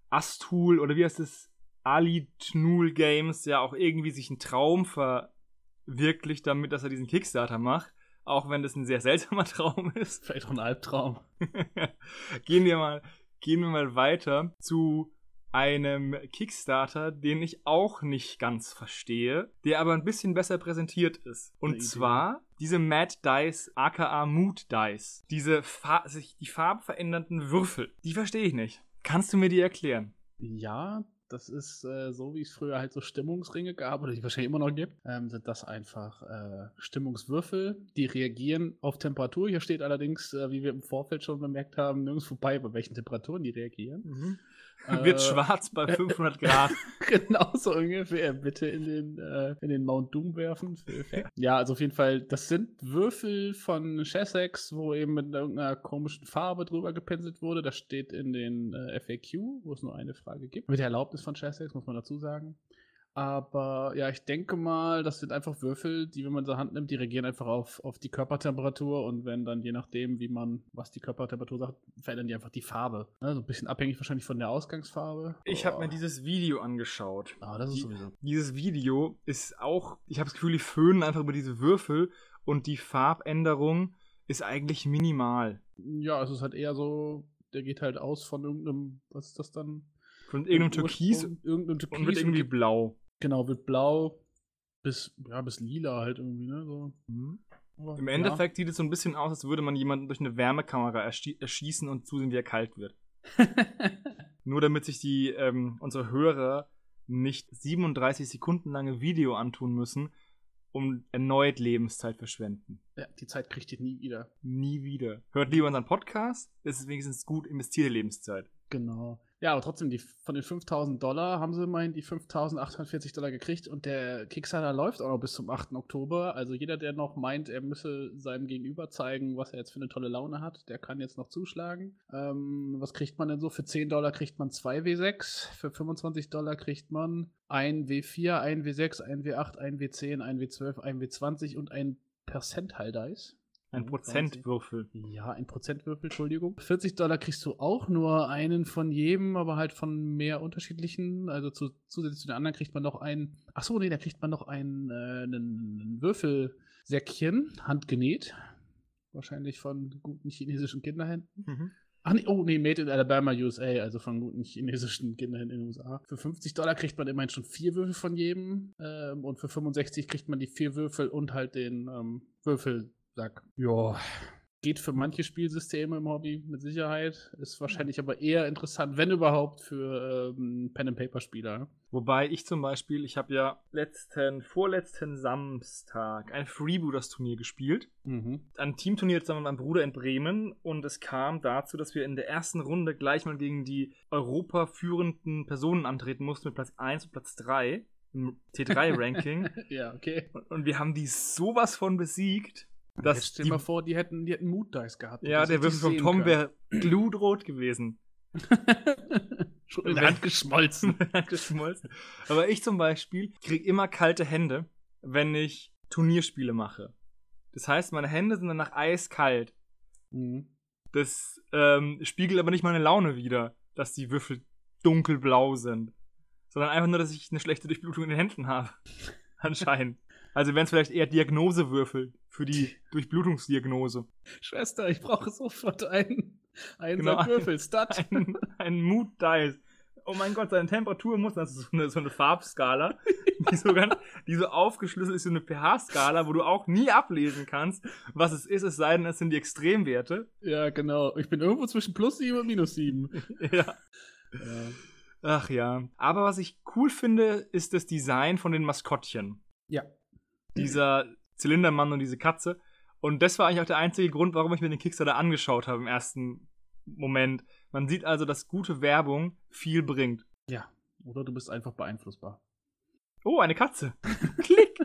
Astul oder wie heißt es, Ali Tnul Games ja auch irgendwie sich einen Traum verwirklicht damit, dass er diesen Kickstarter macht. Auch wenn das ein sehr seltsamer Traum ist. Vielleicht auch ein Albtraum. gehen wir mal, gehen wir mal weiter zu einem Kickstarter, den ich auch nicht ganz verstehe, der aber ein bisschen besser präsentiert ist. Und zwar diese Mad Dice, aka Mood Dice. Diese Fa sich die farbverändernden Würfel. Die verstehe ich nicht. Kannst du mir die erklären? Ja, das ist äh, so, wie es früher halt so Stimmungsringe gab oder die wahrscheinlich immer noch gibt, ähm, sind das einfach äh, Stimmungswürfel, die reagieren auf Temperatur. Hier steht allerdings, äh, wie wir im Vorfeld schon bemerkt haben, nirgends vorbei, bei welchen Temperaturen die reagieren. Mhm. Wird äh, schwarz bei 500 Grad. genau so ungefähr. Bitte in den, äh, in den Mount Doom werfen. ja, also auf jeden Fall, das sind Würfel von Chessex, wo eben mit irgendeiner komischen Farbe drüber gepinselt wurde. Das steht in den äh, FAQ, wo es nur eine Frage gibt. Mit der Erlaubnis von Chessex, muss man dazu sagen. Aber ja, ich denke mal, das sind einfach Würfel, die, wenn man sie Hand nimmt, die reagieren einfach auf, auf die Körpertemperatur und wenn dann je nachdem, wie man, was die Körpertemperatur sagt, verändern die einfach die Farbe. Also ein bisschen abhängig wahrscheinlich von der Ausgangsfarbe. Ich habe mir dieses Video angeschaut. Ah, das ist die, sowieso. Dieses Video ist auch, ich habe das Gefühl, die föhnen einfach über diese Würfel und die Farbänderung ist eigentlich minimal. Ja, es ist halt eher so, der geht halt aus von irgendeinem, was ist das dann? Von irgendeinem Türkis, irgendeinem Türkis und wird irgendwie blau. Genau, wird blau bis, ja, bis lila halt irgendwie, ne? So. Mhm. Aber, Im Endeffekt ja. sieht es so ein bisschen aus, als würde man jemanden durch eine Wärmekamera erschießen und zusehen, wie er kalt wird. Nur damit sich die, ähm, unsere Hörer nicht 37 Sekunden lange Video antun müssen, um erneut Lebenszeit verschwenden. Ja, die Zeit kriegt ihr nie wieder. Nie wieder. Hört lieber unseren Podcast, das ist wenigstens gut investierte Lebenszeit. Genau. Ja, aber trotzdem, die, von den 5000 Dollar haben sie immerhin die 5840 Dollar gekriegt und der Kickstarter läuft auch noch bis zum 8. Oktober. Also jeder, der noch meint, er müsse seinem Gegenüber zeigen, was er jetzt für eine tolle Laune hat, der kann jetzt noch zuschlagen. Ähm, was kriegt man denn so? Für 10 Dollar kriegt man 2 W6, für 25 Dollar kriegt man ein W4, ein W6, ein W8, ein W10, ein W12, ein W20 und ein Percentile Dice. Ein Prozentwürfel. Ja, ein Prozentwürfel, Entschuldigung. 40 Dollar kriegst du auch nur einen von jedem, aber halt von mehr unterschiedlichen. Also zu, zusätzlich zu den anderen kriegt man noch einen. Achso, nee, da kriegt man noch einen, äh, einen Würfelsäckchen, handgenäht. Wahrscheinlich von guten chinesischen Kinderhänden. Mhm. Ach nee, oh nee, Made in Alabama, USA, also von guten chinesischen Kindern in den USA. Für 50 Dollar kriegt man immerhin schon vier Würfel von jedem. Ähm, und für 65 kriegt man die vier Würfel und halt den ähm, Würfel Sack. Ja, geht für manche Spielsysteme im Hobby mit Sicherheit. Ist wahrscheinlich aber eher interessant, wenn überhaupt, für ähm, Pen-and-Paper-Spieler. Wobei ich zum Beispiel, ich habe ja letzten, vorletzten Samstag ein Freebooters-Turnier gespielt. Mhm. Ein Teamturnier zusammen mit meinem Bruder in Bremen und es kam dazu, dass wir in der ersten Runde gleich mal gegen die Europa führenden Personen antreten mussten mit Platz 1 und Platz 3 im T3-Ranking. ja, okay. Und, und wir haben die sowas von besiegt das Jetzt stell dir mal vor, die hätten, die hätten Mood Dice gehabt. Ja, der Würfel von Tom wäre glutrot gewesen. Schon in der Hand geschmolzen. Hand geschmolzen. Aber ich zum Beispiel kriege immer kalte Hände, wenn ich Turnierspiele mache. Das heißt, meine Hände sind danach eiskalt. Mhm. Das ähm, spiegelt aber nicht meine Laune wider, dass die Würfel dunkelblau sind. Sondern einfach nur, dass ich eine schlechte Durchblutung in den Händen habe. Anscheinend. Also wären es vielleicht eher Diagnosewürfel für die Durchblutungsdiagnose. Schwester, ich brauche sofort einen, einen genau, Würfel. Stat. Ein, ein Mood Dice. oh mein Gott, seine Temperatur muss, das ist so eine, so eine Farbskala, die so, ganz, die so aufgeschlüsselt ist, so eine pH-Skala, wo du auch nie ablesen kannst, was es ist, es sei denn, es sind die Extremwerte. Ja, genau. Ich bin irgendwo zwischen plus 7 und minus 7. ja. Ja. Ach ja. Aber was ich cool finde, ist das Design von den Maskottchen. ja. Dieser Zylindermann und diese Katze. Und das war eigentlich auch der einzige Grund, warum ich mir den Kickstarter angeschaut habe im ersten Moment. Man sieht also, dass gute Werbung viel bringt. Ja. Oder du bist einfach beeinflussbar. Oh, eine Katze. Klick.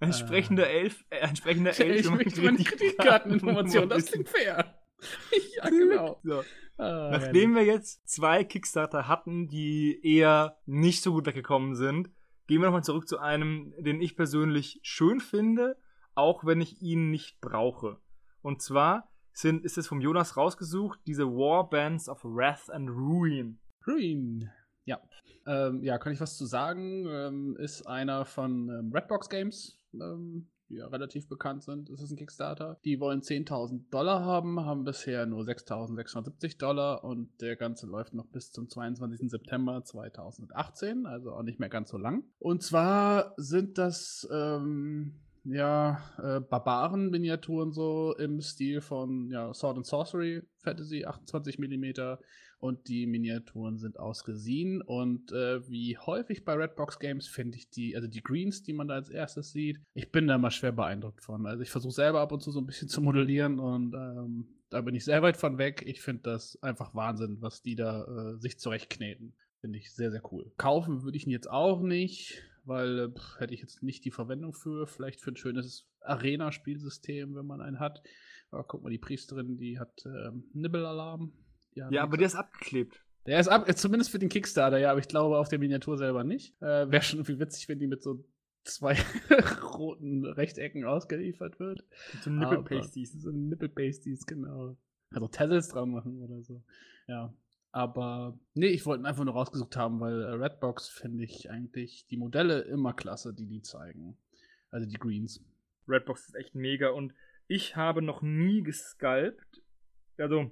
Ein sprechender Elf, äh, ein sprechender Elf. ich möchte meine Kreditkarteninformationen, das klingt fair. ja, genau. So. Ah, Nachdem wir jetzt zwei Kickstarter hatten, die eher nicht so gut weggekommen sind, gehen wir nochmal zurück zu einem, den ich persönlich schön finde, auch wenn ich ihn nicht brauche. Und zwar sind, ist es vom Jonas rausgesucht, diese Warbands of Wrath and Ruin. Ruin. Ja. Ähm, ja, kann ich was zu sagen? Ähm, ist einer von ähm, Redbox Games, ähm, die ja relativ bekannt sind. Das ist ein Kickstarter. Die wollen 10.000 Dollar haben, haben bisher nur 6.670 Dollar und der Ganze läuft noch bis zum 22. September 2018, also auch nicht mehr ganz so lang. Und zwar sind das ähm, ja, äh, Barbaren-Miniaturen so im Stil von ja, Sword and Sorcery Fantasy, 28 mm. Und die Miniaturen sind aus Resin. Und äh, wie häufig bei Redbox Games finde ich die, also die Greens, die man da als erstes sieht, ich bin da mal schwer beeindruckt von. Also ich versuche selber ab und zu so ein bisschen zu modellieren und ähm, da bin ich sehr weit von weg. Ich finde das einfach Wahnsinn, was die da äh, sich zurechtkneten. Finde ich sehr, sehr cool. Kaufen würde ich ihn jetzt auch nicht weil äh, pff, hätte ich jetzt nicht die Verwendung für. Vielleicht für ein schönes Arena-Spielsystem, wenn man einen hat. Aber guck mal, die Priesterin, die hat ähm, Nibbelalarm. Hat Ja, aber der ist abgeklebt. der ist ab, zumindest für den Kickstarter, ja, aber ich glaube auf der Miniatur selber nicht. Äh, Wäre schon irgendwie witzig, wenn die mit so zwei roten Rechtecken ausgeliefert wird. So Nippel-Pasties. So Nippel-Pasties, genau. Also Tassels dran machen oder so. Ja. Aber nee, ich wollte ihn einfach nur rausgesucht haben, weil äh, Redbox finde ich eigentlich die Modelle immer klasse, die die zeigen. Also die Greens. Redbox ist echt mega und ich habe noch nie gesculpt. Also,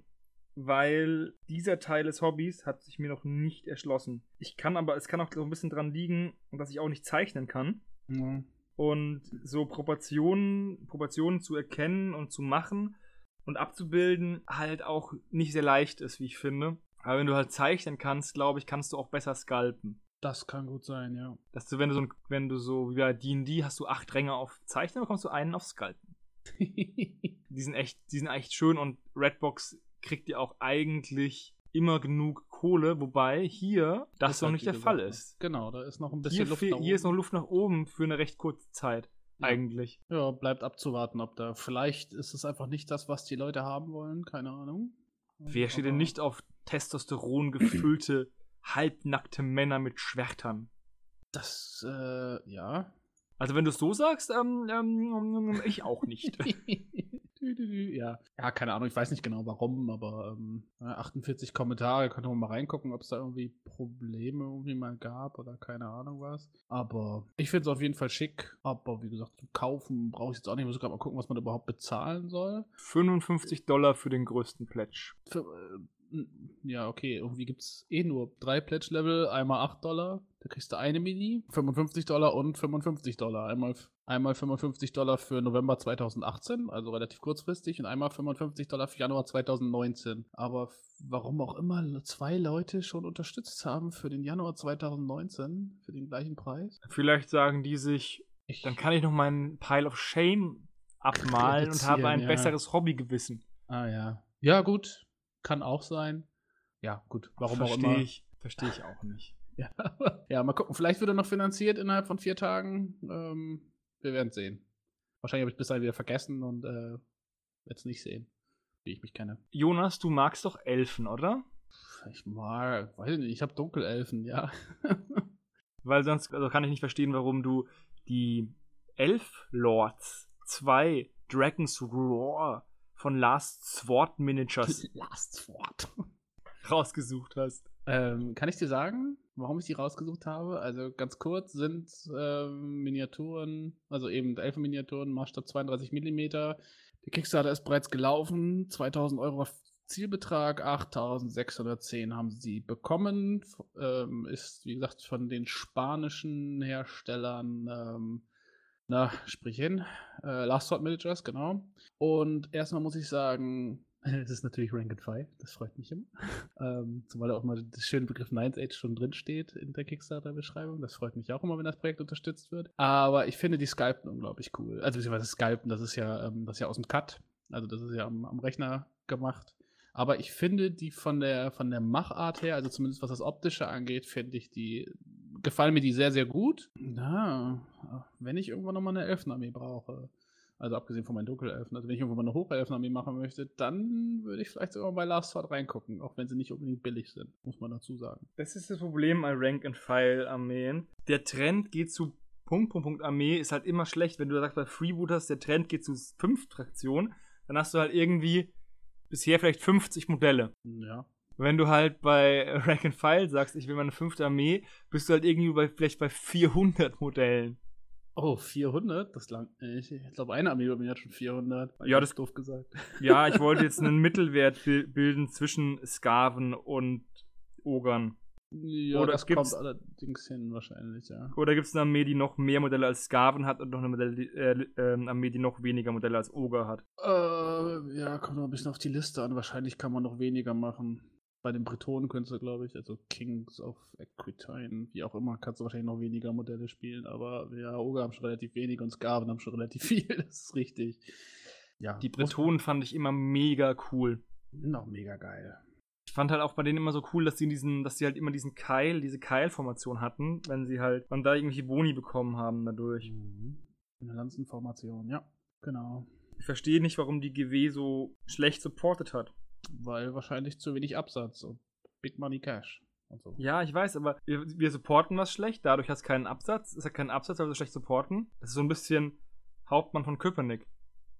weil dieser Teil des Hobbys hat sich mir noch nicht erschlossen. Ich kann aber, es kann auch so ein bisschen dran liegen, dass ich auch nicht zeichnen kann. Ja. Und so Proportionen, Proportionen zu erkennen und zu machen und abzubilden halt auch nicht sehr leicht ist, wie ich finde. Aber wenn du halt zeichnen kannst, glaube ich, kannst du auch besser scalpen. Das kann gut sein, ja. Dass du, wenn du so, wenn du so wie bei D&D hast du acht Ränge auf Zeichnen, bekommst du einen auf Scalpen. Die sind echt, die sind echt schön und Redbox kriegt ja auch eigentlich immer genug Kohle, wobei hier das Ist noch nicht der Fall noch- ist. Genau, da ist noch ein bisschen Hier, Luft nach hier ist noch oben. Luft nach oben für eine recht kurze Zeit. Ja. Eigentlich. Ja, bleibt abzuwarten, ob da. Vielleicht ist es einfach nicht das, was die Leute haben wollen, keine Ahnung. Wer steht denn nicht auf Testosteron gefüllte, halbnackte Männer mit Schwertern? Das, äh, ja. Also wenn du es so sagst, ähm, ähm, ich auch nicht. Ja. ja, keine Ahnung, ich weiß nicht genau warum, aber ähm, ja, 48 Kommentare, könnte man mal reingucken, ob es da irgendwie Probleme irgendwie mal gab oder keine Ahnung was. Aber ich finde es auf jeden Fall schick. Aber wie gesagt, zum Kaufen brauche ich jetzt auch nicht. Ich muss gerade mal gucken, was man überhaupt bezahlen soll. 55 Dollar für den größten Pledge. Für, äh, ja, okay, irgendwie gibt es eh nur drei Pledge-Level, einmal 8 Dollar, da kriegst du eine Mini, 55 Dollar und 55 Dollar. Einmal, einmal 55 Dollar für November 2018, also relativ kurzfristig, und einmal 55 Dollar für Januar 2019. Aber warum auch immer zwei Leute schon unterstützt haben für den Januar 2019, für den gleichen Preis. Vielleicht sagen die sich, Ich, dann kann ich noch meinen Pile of Shame abmalen und habe ein ja. besseres Hobbygewissen. ah ja. Ja, gut, kann auch sein. Ja, gut, warum auch Verstehe immer. ich. Verstehe ich auch nicht. Ja, ja, mal gucken. Vielleicht wird er noch finanziert innerhalb von vier Tagen. Ähm, wir werden sehen. Wahrscheinlich habe ich bis dahin wieder vergessen und äh, werde es nicht sehen, wie ich mich kenne. Jonas, du magst doch Elfen, oder? Ich mal, weiß ich nicht, ich habe Dunkelelfen, ja. Weil sonst also kann ich nicht verstehen, warum du die Elf Lords 2 Dragon's Roar von Last Sword Miniatures Last Wort. rausgesucht hast. Ähm, kann ich dir sagen, warum ich die rausgesucht habe? Also ganz kurz sind ähm, Miniaturen, also eben Elfenminiaturen, Maßstab 32 mm. Der Kickstarter ist bereits gelaufen, 2000 Euro Zielbetrag 8610 haben sie bekommen. Ähm, ist, wie gesagt, von den spanischen Herstellern, ähm, na, sprich hin, äh, Last Sword Managers, genau. Und erstmal muss ich sagen, es ist natürlich Rank and File, das freut mich immer. ähm, zumal auch mal der schöne Begriff Ninth Age schon drin steht in der Kickstarter-Beschreibung. Das freut mich auch immer, wenn das Projekt unterstützt wird. Aber ich finde die Skypen unglaublich cool. Also beziehungsweise Skypen, das ist ja, ähm, das ist ja aus dem Cut. Also das ist ja am, am Rechner gemacht. Aber ich finde die von der, von der Machart her, also zumindest was das Optische angeht, finde ich die, gefallen mir die sehr, sehr gut. Na, wenn ich irgendwann nochmal eine Elfenarmee brauche, also abgesehen von meinen Dunkelelfen, also wenn ich irgendwann mal eine Hochelfenarmee machen möchte, dann würde ich vielleicht sogar bei Last Sword reingucken, auch wenn sie nicht unbedingt billig sind, muss man dazu sagen. Das ist das Problem bei Rank-and-File-Armeen. Der Trend geht zu Punkt, Punkt, Punkt Armee ist halt immer schlecht, wenn du sagst bei Freebooters, der Trend geht zu 5 Traktionen, dann hast du halt irgendwie bisher vielleicht 50 Modelle. Ja. Wenn du halt bei Rank and File sagst, ich will meine fünfte Armee, bist du halt irgendwie bei, vielleicht bei 400 Modellen. Oh, 400? Das lang nicht. Ich glaube, eine Armee bei mir hat schon 400. Ja, das ist doof gesagt. Ja, ich wollte jetzt einen Mittelwert bilden zwischen Skaven und Ogern. Ja, oder das kommt allerdings hin wahrscheinlich, ja. Oder gibt es eine Armee, die noch mehr Modelle als Skaven hat und noch eine Modelle, die, äh, äh, Armee, die noch weniger Modelle als Oger hat? Äh, ja, kommt noch ein bisschen auf die Liste an. Wahrscheinlich kann man noch weniger machen. Bei den Bretonen könntest du, glaube ich, also Kings of Aquitaine, wie auch immer, kannst du wahrscheinlich noch weniger Modelle spielen. Aber ja, Oger haben schon relativ wenig und Skaven haben schon relativ viel. Das ist richtig. Ja. Die Bretonen fand ich immer mega cool. Sind auch mega geil ich fand halt auch bei denen immer so cool, dass sie diesen, dass sie halt immer diesen Keil, diese Keilformation hatten, wenn sie halt, und da irgendwelche Boni bekommen haben dadurch. Mhm. Eine Lanzenformation, ja, genau. Ich verstehe nicht, warum die GW so schlecht supportet hat. Weil wahrscheinlich zu wenig Absatz und Big Money Cash. So. Ja, ich weiß, aber wir, wir supporten was schlecht, dadurch hast du keinen Absatz. Es hat keinen Absatz, weil wir schlecht supporten. Das ist so ein bisschen Hauptmann von Köpenick.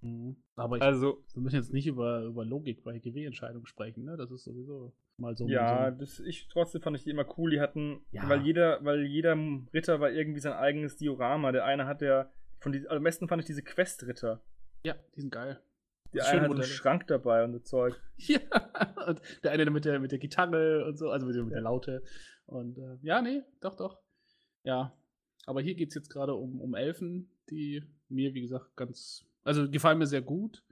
Mhm. Aber ich, also, wir müssen jetzt nicht über, über Logik bei GW-Entscheidungen sprechen, ne? Das ist sowieso mal so. Ja, so. Das, ich, trotzdem fand ich die immer cool. Die hatten, ja. weil jeder, weil jeder Ritter war irgendwie sein eigenes Diorama. Der eine hat ja, von die, am besten fand ich diese Quest-Ritter. Ja, die sind geil. Der eine hat einen Schrank dabei und so Zeug. Ja, und der eine mit der, mit der Gitarre und so, also mit, mit der Laute. Und äh, ja, nee, doch, doch. Ja. Aber hier geht es jetzt gerade um, um Elfen, die mir, wie gesagt, ganz also gefallen mir sehr gut.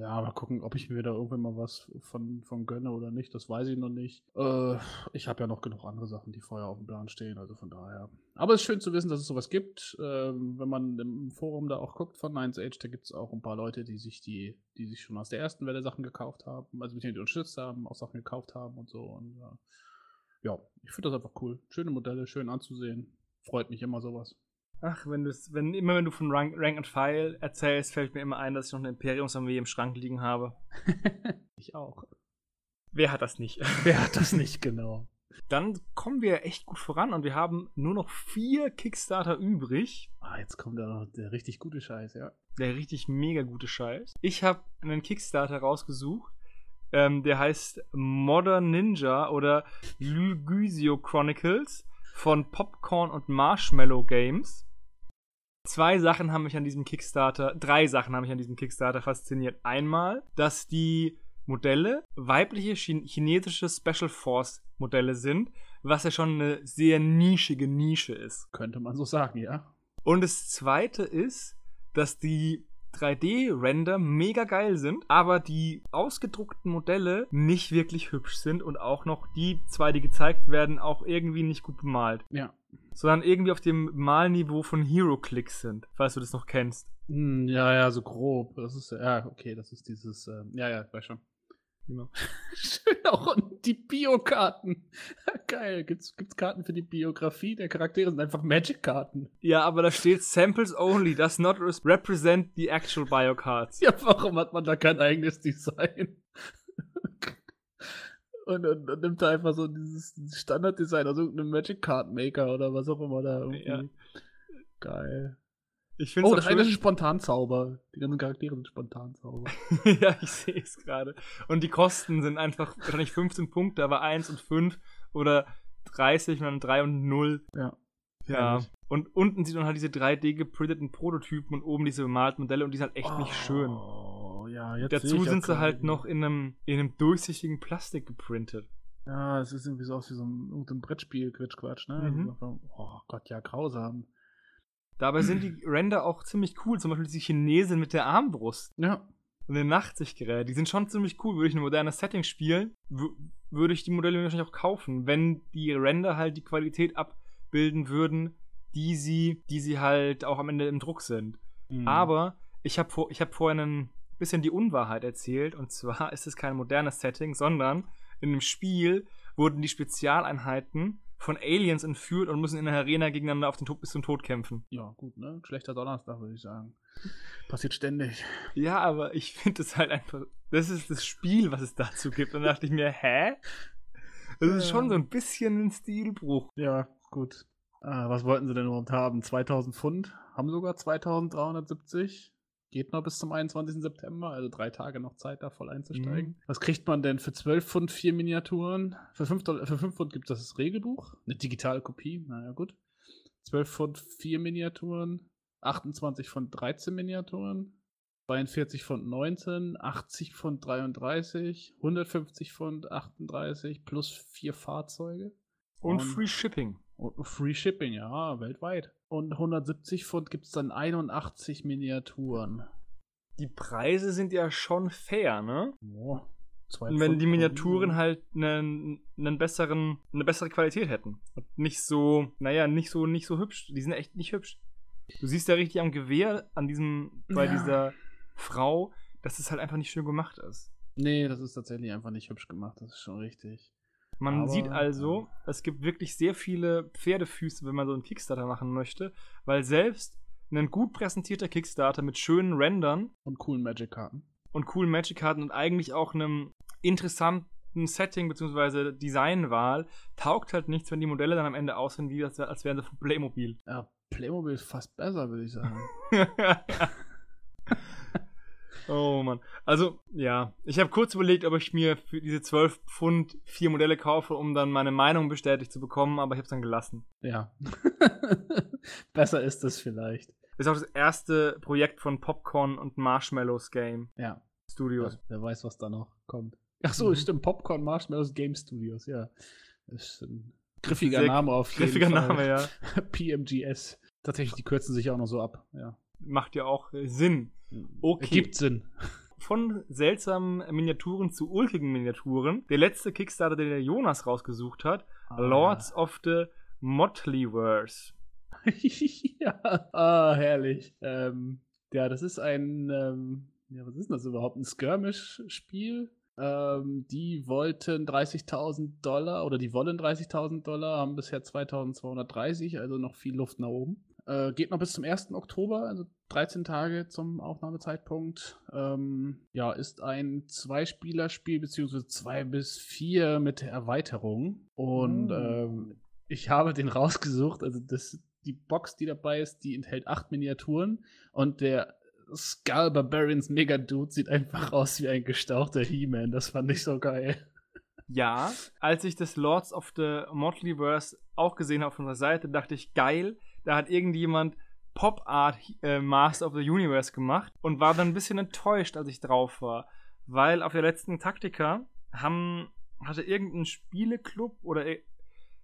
Ja, mal gucken, ob ich mir da irgendwann mal was von, von gönne oder nicht. Das weiß ich noch nicht. Äh, ich habe ja noch genug andere Sachen, die vorher auf dem Plan stehen. Also von daher. Aber es ist schön zu wissen, dass es sowas gibt. Ähm, wenn man im Forum da auch guckt von Nines Age, da gibt es auch ein paar Leute, die sich die, die sich schon aus der ersten Welle Sachen gekauft haben. Also die unterstützt haben, auch Sachen gekauft haben und so. Und äh, ja, ich finde das einfach cool. Schöne Modelle, schön anzusehen. Freut mich immer sowas. Ach, wenn du wenn immer wenn du von Rank, Rank and File erzählst, fällt mir immer ein, dass ich noch eine Imperiumsarmee im Schrank liegen habe. ich auch. Wer hat das nicht? Wer hat das nicht, genau. Dann kommen wir echt gut voran und wir haben nur noch vier Kickstarter übrig. Ah, jetzt kommt da der richtig gute Scheiß, ja. Der richtig mega gute Scheiß. Ich habe einen Kickstarter rausgesucht. Ähm, der heißt Modern Ninja oder Lugusio Chronicles von Popcorn und Marshmallow Games. Zwei Sachen haben mich an diesem Kickstarter, drei Sachen haben mich an diesem Kickstarter fasziniert. Einmal, dass die Modelle weibliche chinesische Special Force Modelle sind, was ja schon eine sehr nischige Nische ist. Könnte man so sagen, ja. Und das zweite ist, dass die 3D-Render mega geil sind, aber die ausgedruckten Modelle nicht wirklich hübsch sind und auch noch die zwei, die gezeigt werden, auch irgendwie nicht gut bemalt. Ja. Sondern irgendwie auf dem Malniveau von HeroClix sind, falls du das noch kennst. Hm, ja, ja, so grob. Das ist, ja, okay, das ist dieses, äh, ja, ja, ich weiß schon. Genau. Schön auch die Biokarten. Geil. Gibt's, gibt's Karten für die Biografie der Charaktere? sind einfach Magic-Karten. Ja, aber da steht Samples only, does not represent the actual Biocards. Ja, warum hat man da kein eigenes Design? Und, und, und nimmt da einfach so dieses Standarddesign aus irgendeinem Magic Card Maker oder was auch immer da irgendwie. Ja. Geil. Ich oh, das eine ist ein Spontanzauber. Die ganzen Charaktere sind Spontanzauber. ja, ich sehe es gerade. Und die Kosten sind einfach wahrscheinlich 15 Punkte, aber 1 und 5 oder 30 und dann 3 und 0. Ja. Ja. Und unten sieht man halt diese 3D geprinteten Prototypen und oben diese bemalten Modelle und die sind halt echt oh, nicht schön. Ja, jetzt Dazu sind sie halt die- noch in einem, in einem durchsichtigen Plastik geprintet. Ja, es ist irgendwie so aus wie so ein, irgendein Brettspiel, Quatsch, Quatsch, ne? Mhm. Also, oh Gott, ja, grausam. Dabei sind die Render auch ziemlich cool. Zum Beispiel diese Chinesin mit der Armbrust Ja, und dem Nachtsichtgerät. Die sind schon ziemlich cool. Würde ich ein modernes Setting spielen, wü- würde ich die Modelle wahrscheinlich auch kaufen, wenn die Render halt die Qualität abbilden würden, die sie, die sie halt auch am Ende im Druck sind. Mhm. Aber ich habe vor, ich hab vorhin ein bisschen die Unwahrheit erzählt. Und zwar ist es kein modernes Setting, sondern in dem Spiel wurden die Spezialeinheiten von Aliens entführt und müssen in der Arena gegeneinander auf den Tod bis zum Tod kämpfen. Ja, gut, ne? Schlechter Donnerstag, würde ich sagen. Passiert ständig. Ja, aber ich finde es halt einfach. Das ist das Spiel, was es dazu gibt. Und da dachte ich mir, hä? Das ist Ja. schon so ein bisschen ein Stilbruch. Ja, gut. Ah, was wollten sie denn überhaupt haben? 2000 Pfund? Haben sogar 2370. Geht noch bis zum 21. September, also drei Tage noch Zeit, da voll einzusteigen. Mhm. Was kriegt man denn für 12 Pfund vier Miniaturen? Für 5, Dollar, für 5 Pfund gibt es das Regelbuch, eine digitale Kopie, naja gut. 12 Pfund vier Miniaturen, 28 Pfund 13 Miniaturen, 42 Pfund 19, 80 Pfund 33, 150 Pfund 38 plus vier Fahrzeuge. Und Und- Free Shipping. Und Free Shipping, ja, weltweit. Und 170 Pfund gibt es dann 81 Miniaturen. Die Preise sind ja schon fair, ne? Zwei Und wenn die Miniaturen Mini. halt einen, einen besseren, eine bessere Qualität hätten. Und nicht so, naja, nicht so, nicht so hübsch. Die sind echt nicht hübsch. Du siehst ja richtig am Gewehr, an diesem, bei Ja. dieser Frau, dass es halt einfach nicht schön gemacht ist. Nee, das ist tatsächlich einfach nicht hübsch gemacht, das ist schon richtig. Man Aber, sieht also, es gibt wirklich sehr viele Pferdefüße, wenn man so einen Kickstarter machen möchte, weil selbst ein gut präsentierter Kickstarter mit schönen Rendern Und coolen Magic-Karten. und coolen Magic-Karten und eigentlich auch einem interessanten Setting bzw. Designwahl taugt halt nichts, wenn die Modelle dann am Ende aussehen, wie das, als wären sie von Playmobil. Ja, Playmobil ist fast besser, würde ich sagen. oh Mann. Also, ja. Ich habe kurz überlegt, ob ich mir für diese 12 Pfund vier Modelle kaufe, um dann meine Meinung bestätigt zu bekommen, aber ich habe es dann gelassen. ja. besser ist es vielleicht. Das ist auch das erste Projekt von Popcorn und Marshmallows Game Ja. Studios. Wer weiß, was da noch kommt. Ach so, Mhm. stimmt. Popcorn Marshmallows Game Studios, ja. Das ist ein griffiger Sehr Name auf jeden Griffiger. Name, ja. PMGS. Tatsächlich, die kürzen sich auch noch so ab. Ja. Macht ja auch äh, Sinn. Okay. Gibt Sinn. Von seltsamen Miniaturen zu ulkigen Miniaturen. Der letzte Kickstarter, den der Jonas rausgesucht hat, Ah, Lords of the Motleyverse. ja, ah, herrlich. Ähm, ja, das ist ein, ähm, ja, was ist denn das überhaupt? Ein Skirmish-Spiel. Ähm, die wollten 30.000 Dollar oder die wollen 30.000 Dollar, haben bisher 2.230, also noch viel Luft nach oben. Äh, geht noch bis zum 1. Oktober, also 13 Tage zum Aufnahmezeitpunkt. Ähm, ja, ist ein Zwei-Spieler-Spiel, beziehungsweise zwei bis vier mit Erweiterung. Und Oh. ähm, ich habe den rausgesucht. Also das, die Box, die dabei ist, die enthält acht Miniaturen und der Skull Barbarians Mega Dude sieht einfach aus wie ein gestauchter He-Man. Das fand ich so geil. Ja, als ich das Lords of the Motleyverse auch gesehen habe auf unserer Seite, dachte ich, geil, da hat irgendjemand Pop Art äh, Master of the Universe gemacht und war dann ein bisschen enttäuscht, als ich drauf war. Weil auf der letzten Taktika haben, hatte irgendein Spieleclub oder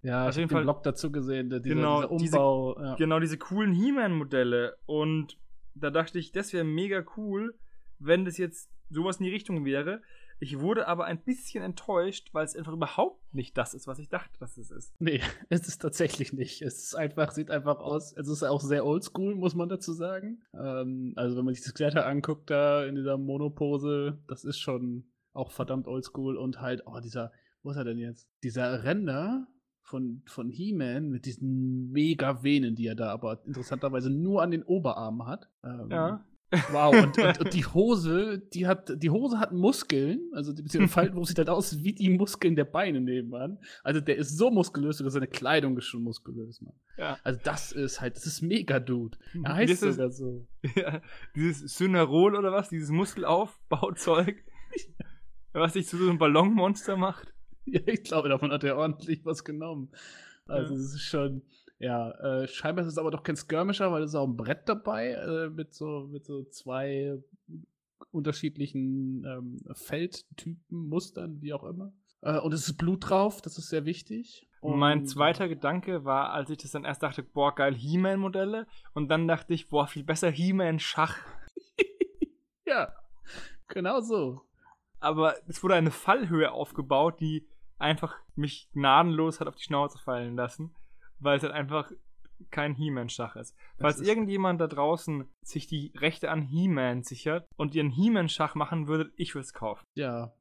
Ja, Auf ich jeden Fall- Blog dazu gesehen, der, dieser, Genau, dieser diese- Umbau. ja. genau diese coolen He-Man-Modelle. Und da dachte ich, das wäre mega cool, wenn das jetzt sowas in die Richtung wäre. Ich wurde aber ein bisschen enttäuscht, weil es einfach überhaupt nicht das ist, was ich dachte, dass es ist. Nee, es ist tatsächlich nicht. Es ist einfach, sieht einfach aus, es ist auch sehr oldschool, muss man dazu sagen. Ähm, also wenn man sich das Kletter anguckt, da in dieser Monopose, das ist schon auch verdammt oldschool und halt, oh, dieser, wo ist er denn jetzt? Dieser Render von, von He-Man mit diesen mega Venen, die er da aber interessanterweise nur an den Oberarmen hat. Ähm, Ja. Wow, und, und, und die Hose, die hat, die Hose hat Muskeln, also die beziehungsweise Faltenwurf sieht halt aus wie die Muskeln der Beine nebenan. Also der ist so muskulös, sogar seine Kleidung ist schon muskulös, Mann. Ja. Also das ist halt, das ist mega Dude. Er Das heißt ist- sogar so. Ja, dieses Synerol oder was, dieses Muskelaufbauzeug, was sich zu so einem Ballonmonster macht. Ja, ich glaube, davon hat er ordentlich was genommen. Also Ja. es ist schon, ja, äh, scheinbar ist es aber doch kein Skirmisher, weil es ist auch ein Brett dabei, äh, mit so, mit so zwei unterschiedlichen ähm, Feldtypen, Mustern, wie auch immer. Äh, und es ist Blut drauf, das ist sehr wichtig. Und mein zweiter Gedanke war, als ich das dann erst dachte, boah, geil, He-Man-Modelle. Und dann dachte ich, boah, viel besser He-Man-Schach. ja, genau so. Aber es wurde eine Fallhöhe aufgebaut, die einfach mich gnadenlos hat auf die Schnauze fallen lassen, weil es halt einfach kein He-Man-Schach ist. Falls ist- irgendjemand da draußen sich die Rechte an He-Man sichert und ihren He-Man-Schach machen würde, ich würde es kaufen. Ja.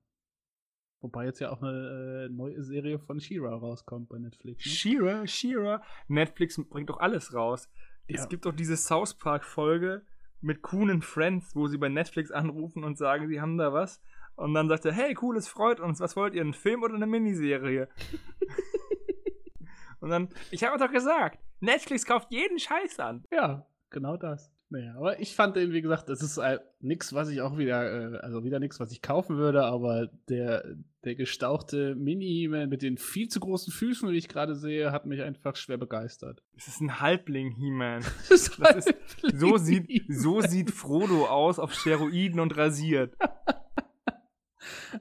Wobei jetzt ja auch eine äh, neue Serie von She-Ra rauskommt bei Netflix. Ne? She-Ra, She-Ra, Netflix bringt doch alles raus. Ja. Es gibt doch diese South Park-Folge mit and Friends, wo sie bei Netflix anrufen und sagen, sie haben da was. Und dann sagt er, hey, cool, es freut uns. Was wollt ihr, einen Film oder eine Miniserie? und dann, ich habe doch gesagt, Netflix kauft jeden Scheiß an. Ja, genau das. Naja, aber ich fand den, wie gesagt, das ist äh, nix, was ich auch wieder, äh, also wieder nix, was ich kaufen würde, aber der, der gestauchte Mini-Man mit den viel zu großen Füßen, die ich gerade sehe, hat mich einfach schwer begeistert. Es ist ein Halbling He-Man. Das Das ist- So sieht, so sieht Frodo aus auf Steroiden und rasiert.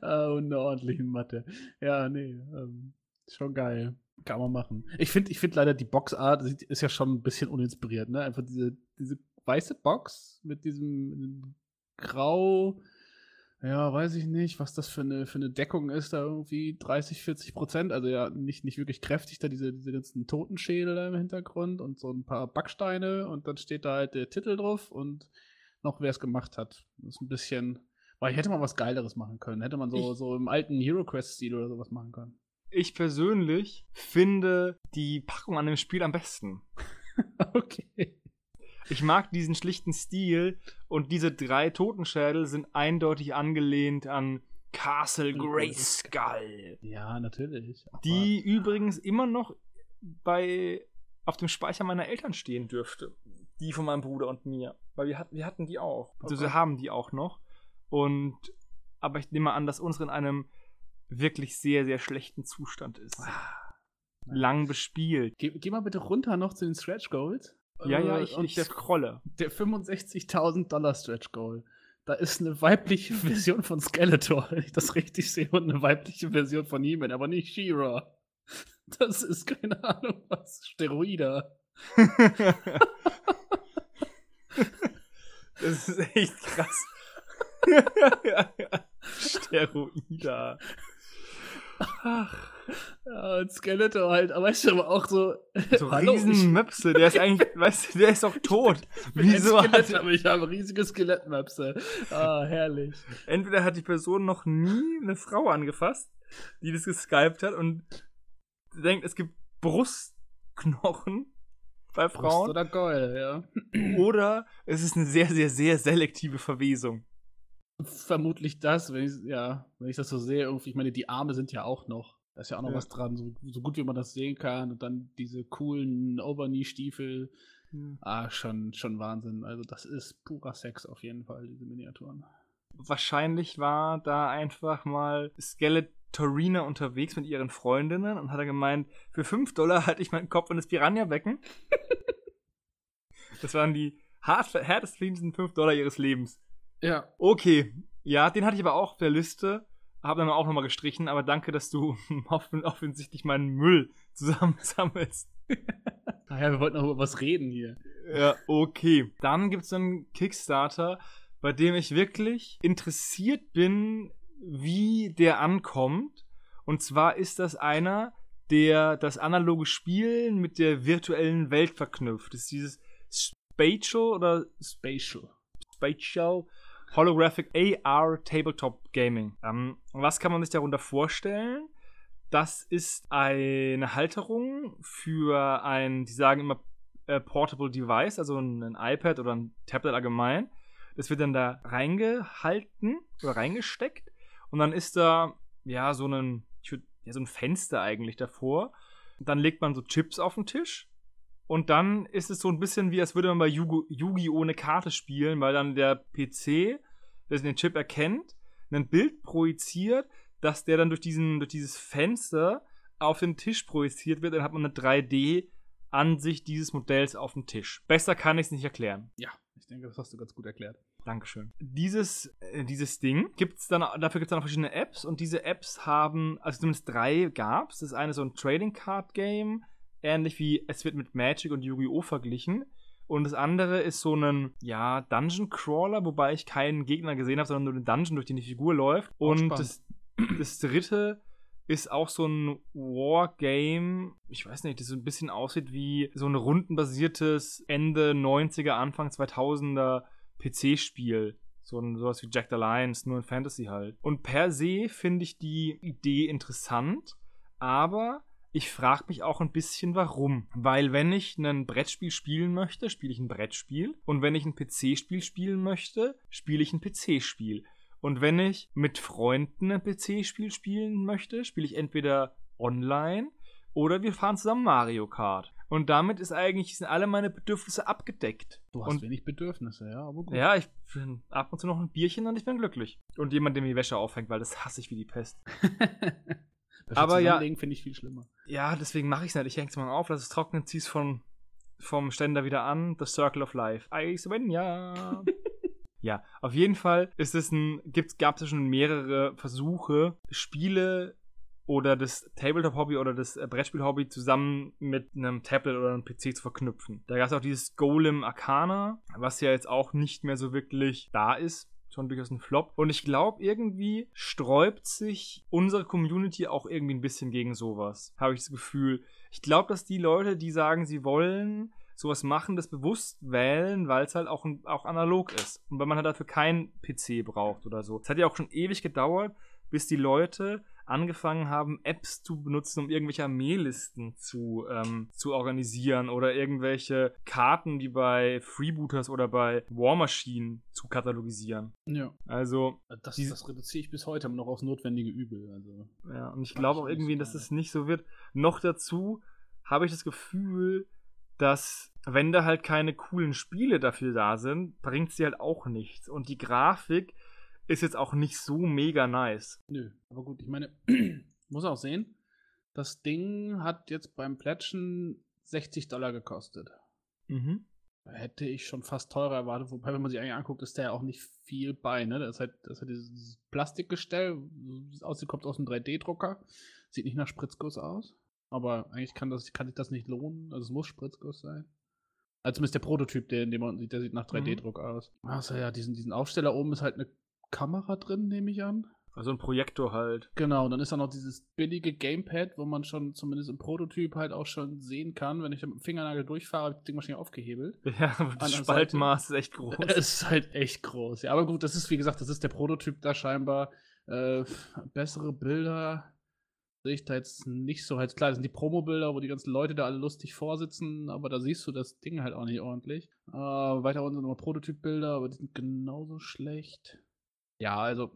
Ah, und eine ordentlichen Matte. Ja, nee, ähm, schon geil. Kann man machen. Ich finde ich find leider die Boxart ist ja schon ein bisschen uninspiriert, ne? Einfach diese, diese weiße Box mit diesem, diesem Grau. Ja, weiß ich nicht, was das für eine, für eine Deckung ist, da irgendwie 30, 40 Prozent. Also ja, nicht, nicht wirklich kräftig, da diese, diese ganzen Totenschädel da im Hintergrund und so ein paar Backsteine und dann steht da halt der Titel drauf und noch wer es gemacht hat. Das ist ein bisschen. Weil hätte man was Geileres machen können. Hätte man so, Ich- so im alten Hero Quest-Stil oder sowas machen können. Ich persönlich finde die Packung an dem Spiel am besten. okay. Ich mag diesen schlichten Stil und diese drei Totenschädel sind eindeutig angelehnt an Castle Grayskull, Ja, natürlich. Die übrigens immer noch bei auf dem Speicher meiner Eltern stehen dürfte. Die von meinem Bruder und mir. Weil wir hatten, wir hatten die auch. Also wir Okay. haben die auch noch. Und aber ich nehme an, dass unsere in einem wirklich sehr, sehr schlechten Zustand ist. Ah. Lang bespielt. Geh, geh mal bitte runter noch zu den Stretch Goals. Ja, ja, Äh, ich, und ich scrolle. der 65.000 Dollar Stretch Goal. Da ist eine weibliche Version von Skeletor, wenn ich das richtig sehe, und eine weibliche Version von He-Man, aber nicht She-Ra. Das ist keine Ahnung was. Steroida. Das ist echt krass. Steroida. Ach, Ja, und Skeletor halt, aber du, aber auch so. so Riesenmöpse, der ist eigentlich, weißt du, der ist doch tot. ein Wieso Skelett, hat, aber ich habe riesige Skelettmöpse. Ah, herrlich. entweder hat die Person noch nie eine Frau angefasst, die das geskypt hat und denkt, es gibt Brustknochen bei Brust Frauen, oder Gold, ja. oder es ist eine sehr, sehr, sehr selektive Verwesung. Vermutlich das, wenn ich, ja, wenn ich das so sehe, irgendwie, ich meine, die Arme sind ja auch noch. Da ist ja auch noch Ja. was dran, so, so gut wie man das sehen kann. Und dann diese coolen Overknee-Stiefel. Ah, schon, schon Wahnsinn. Also, das ist purer Sex auf jeden Fall, diese Miniaturen. wahrscheinlich war da einfach mal Skeletorina unterwegs mit ihren Freundinnen und hat er gemeint, für 5 Dollar halte ich meinen Kopf in das Piranha-Becken. das waren die hart, härtest verdiensten 5 Dollar ihres Lebens. Ja. Okay, ja, den hatte ich aber auch auf der Liste. Habe dann auch nochmal gestrichen, aber danke, dass du offen, offensichtlich meinen Müll zusammensammelst. Naja, wir wollten noch über was reden hier. Ja, okay. Dann gibt es einen Kickstarter, bei dem ich wirklich interessiert bin, wie der ankommt. Und zwar ist das einer, der das analoge Spielen mit der virtuellen Welt verknüpft. Das ist dieses Spatial oder Spatial. Spatial Holographic AR Tabletop Gaming. Ähm, was kann man sich darunter vorstellen? Das ist eine Halterung für ein, die sagen immer äh, Portable Device, also ein, ein iPad oder ein Tablet allgemein. Das wird dann da reingehalten oder reingesteckt und dann ist da ja so ein, ja, so ein Fenster eigentlich davor. Dann legt man so Chips auf den Tisch und dann ist es so ein bisschen wie, als würde man bei Yu- Yu-Gi-Oh! eine Karte spielen, weil dann der PC, der den Chip erkennt, ein Bild projiziert, dass der dann durch, diesen, durch dieses Fenster auf den Tisch projiziert wird. Dann hat man eine 3D-Ansicht dieses Modells auf dem Tisch. Besser kann ich es nicht erklären. Ja, ich denke, das hast du ganz gut erklärt. Dankeschön. Dieses, äh, dieses Ding gibt's dann, dafür gibt es dann auch verschiedene Apps und diese Apps haben, also zumindest drei gab es. Das ist eine so ein Trading Card Game, ähnlich wie es wird mit Magic und Yu-Gi-Oh! verglichen. Und das andere ist so ein, ja, Dungeon Crawler, wobei ich keinen Gegner gesehen habe, sondern nur den Dungeon, durch den die Figur läuft. Auch und das, das dritte ist auch so ein Wargame, ich weiß nicht, das so ein bisschen aussieht wie so ein rundenbasiertes Ende 90er, Anfang 2000er PC-Spiel. So ein, sowas wie Jack the Lions, nur in Fantasy halt. Und per se finde ich die Idee interessant, aber ich frage mich auch ein bisschen, warum. Weil wenn ich ein Brettspiel spielen möchte, spiele ich ein Brettspiel. Und wenn ich ein PC-Spiel spielen möchte, spiele ich ein PC-Spiel. Und wenn ich mit Freunden ein PC-Spiel spielen möchte, spiele ich entweder online oder wir fahren zusammen Mario Kart. Und damit ist eigentlich, sind alle meine Bedürfnisse abgedeckt. Du hast und wenig Bedürfnisse, ja, aber gut. ja, ich bin ab und zu noch ein Bierchen und ich bin glücklich. Und jemand, der mir die Wäsche aufhängt, weil das hasse ich wie die Pest. Aber ja- finde ich viel schlimmer. Ja, deswegen mache ich es nicht. Ich hänge es mal auf, lass es trocknen, zieh's von, vom Ständer wieder an. The Circle of Life. I Svenja. ja, auf jeden Fall ist es ein, gab es schon mehrere Versuche, Spiele oder das Tabletop-Hobby oder das äh, Brettspiel-Hobby zusammen mit einem Tablet oder einem PC zu verknüpfen. Da gab es auch dieses Golem Arcana, was ja jetzt auch nicht mehr so wirklich da ist. Schon durchaus ein Flop. Und ich glaube, irgendwie sträubt sich unsere Community auch irgendwie ein bisschen gegen sowas. Habe ich das Gefühl. Ich glaube, dass die Leute, die sagen, sie wollen sowas machen, das bewusst wählen, weil es halt auch, auch analog ist. Und weil man halt dafür keinen PC braucht oder so. Es hat ja auch schon ewig gedauert, bis die Leute angefangen haben, Apps zu benutzen, um irgendwelche Armeelisten zu, ähm, zu organisieren oder irgendwelche Karten wie bei Freebooters oder bei War Machine zu katalogisieren. Ja. Also, Das, Die- das reduziere ich bis heute noch aufs notwendige Übel. Also. ja, und ich glaube auch irgendwie, dass es nicht so wird. Noch dazu habe ich das Gefühl, dass wenn da halt keine coolen Spiele dafür da sind, bringt sie halt auch nichts. Und die Grafik ist jetzt auch nicht so mega nice. Nö, aber gut, ich meine, muss auch sehen, das Ding hat jetzt beim Plätschen 60 Dollar gekostet. Mhm. Hätte ich schon fast teurer erwartet, wobei, wenn man sich eigentlich anguckt, ist der ja auch nicht viel bei, ne? Das ist halt, das ist halt dieses Plastikgestell, sieht aus, kommt aus einem 3D-Drucker, sieht nicht nach Spritzguss aus, aber eigentlich kann, das, kann sich das nicht lohnen, also es muss Spritzguss sein. Also zumindest der Prototyp, der, den man sieht, der sieht nach 3D-Druck aus. Also ja, diesen, diesen Aufsteller oben ist halt eine Kamera drin, nehme ich an. Also ein Projektor halt. Genau, und dann ist da noch dieses billige Gamepad, wo man schon zumindest im Prototyp halt auch schon sehen kann, wenn ich mit dem Fingernagel durchfahre, habe ich das Ding wahrscheinlich aufgehebelt. Ja, aber An das der Spaltmaß ist echt groß. Es ist halt echt groß. Ja, aber gut, das ist wie gesagt, das ist der Prototyp da scheinbar. Äh, bessere Bilder sehe ich da jetzt nicht so. Halt klar, das sind die Promo-Bilder, wo die ganzen Leute da alle lustig vorsitzen, aber da siehst du das Ding halt auch nicht ordentlich. Äh, weiter unten sind nochmal Prototyp-Bilder, aber die sind genauso schlecht. Ja, also.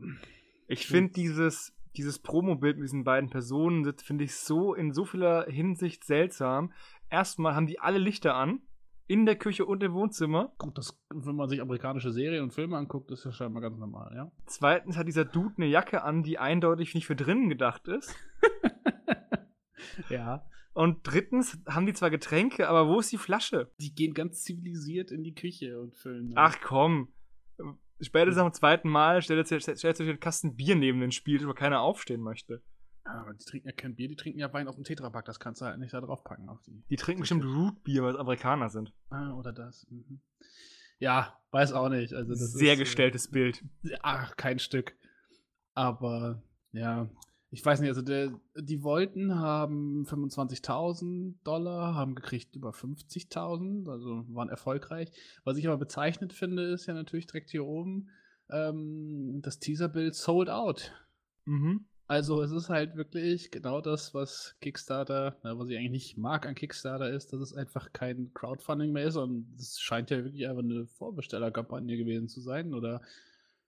Ich finde dieses, dieses Promo-Bild mit diesen beiden Personen, das finde ich so in so vieler Hinsicht seltsam. Erstmal haben die alle Lichter an, in der Küche und im Wohnzimmer. Gut, das, wenn man sich amerikanische Serien und Filme anguckt, ist ja scheinbar ganz normal, ja. Zweitens hat dieser Dude eine Jacke an, die eindeutig nicht für drinnen gedacht ist. ja. Und drittens haben die zwar Getränke, aber wo ist die Flasche? Die gehen ganz zivilisiert in die Küche und füllen. Ach komm. Spätestens am zweiten Mal stellt sich stellt sich ein Kasten Bier neben den Spiel, wo keiner aufstehen möchte. Ja, aber die trinken ja kein Bier, die trinken ja Wein aus dem Tetrapack, das kannst du halt nicht da drauf packen auf die. Die trinken bestimmt Rootbier, weil es Amerikaner sind. Ah, oder das. Mhm. Ja, weiß auch nicht. Also das Sehr ist, gestelltes Bild. Äh, ach, kein Stück. Aber ja, ich weiß nicht, also der, die wollten haben 25.000 Dollar, haben gekriegt über 50.000, also waren erfolgreich. Was ich aber bezeichnet finde, ist ja natürlich direkt hier oben ähm, das Teaserbild sold out. Mhm. Also es ist halt wirklich genau das, was Kickstarter, äh, was ich eigentlich nicht mag an Kickstarter, ist, dass es einfach kein Crowdfunding mehr ist und es scheint ja wirklich einfach eine Vorbestellerkampagne gewesen zu sein oder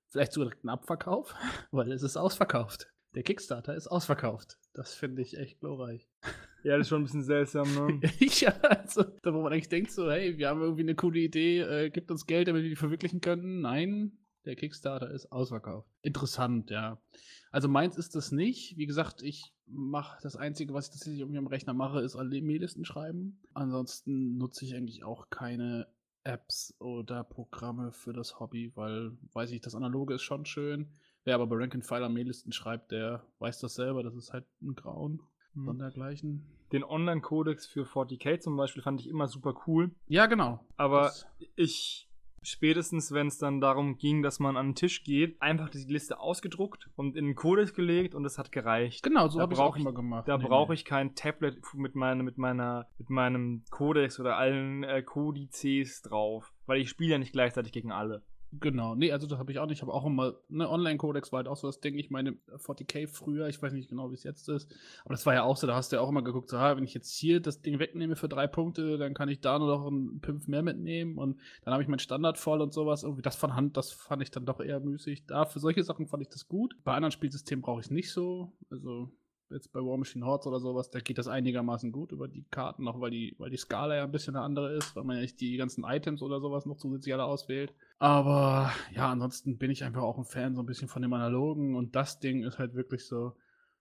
vielleicht sogar direkt ein Abverkauf, weil es ist ausverkauft. Der Kickstarter ist ausverkauft. Das finde ich echt glorreich. Ja, das ist schon ein bisschen seltsam, ne? ja, also, da wo man eigentlich denkt so, hey, wir haben irgendwie eine coole Idee, äh, gibt uns Geld, damit wir die verwirklichen können. Nein, der Kickstarter ist ausverkauft. Interessant, ja. Also meins ist das nicht. Wie gesagt, ich mache das Einzige, was ich tatsächlich irgendwie am Rechner mache, ist alle Maillisten schreiben. Ansonsten nutze ich eigentlich auch keine Apps oder Programme für das Hobby, weil, weiß ich, das Analoge ist schon schön. Wer aber bei Rank and File Armeelisten schreibt, der weiß das selber, das ist halt ein Grauen. Hm. Sondergleichen. Den Online-Kodex für 40k zum Beispiel fand ich immer super cool. Ja, genau. Aber Das- ich, spätestens wenn es dann darum ging, dass man an den Tisch geht, einfach die Liste ausgedruckt und in den Kodex gelegt und es hat gereicht. Genau, so habe ich auch immer gemacht. Da Nee, brauche ich kein Tablet mit, meine, mit, meiner, mit meinem Kodex oder allen äh, Kodizes drauf, weil ich spiele ja nicht gleichzeitig gegen alle. Genau, nee, also das habe ich auch nicht. Ich habe auch immer, ne, Online-Codex war halt auch so das Ding. Ich meine, 40k früher, ich weiß nicht genau, wie es jetzt ist, aber das war ja auch so, da hast du ja auch immer geguckt, so, ah, wenn ich jetzt hier das Ding wegnehme für drei Punkte, dann kann ich da nur noch einen Pimpf mehr mitnehmen und dann habe ich meinen Standard voll und sowas. Irgendwie das von Hand, das fand ich dann doch eher müßig. Da, für solche Sachen fand ich das gut. Bei anderen Spielsystemen brauche ich es nicht so. Also jetzt bei War Machine Hordes oder sowas, da geht das einigermaßen gut über die Karten, auch weil die, weil die Skala ja ein bisschen eine andere ist, weil man ja nicht die ganzen Items oder sowas noch zusätzlich alle auswählt. Aber ja, ansonsten bin ich einfach auch ein Fan so ein bisschen von dem Analogen und das Ding ist halt wirklich so,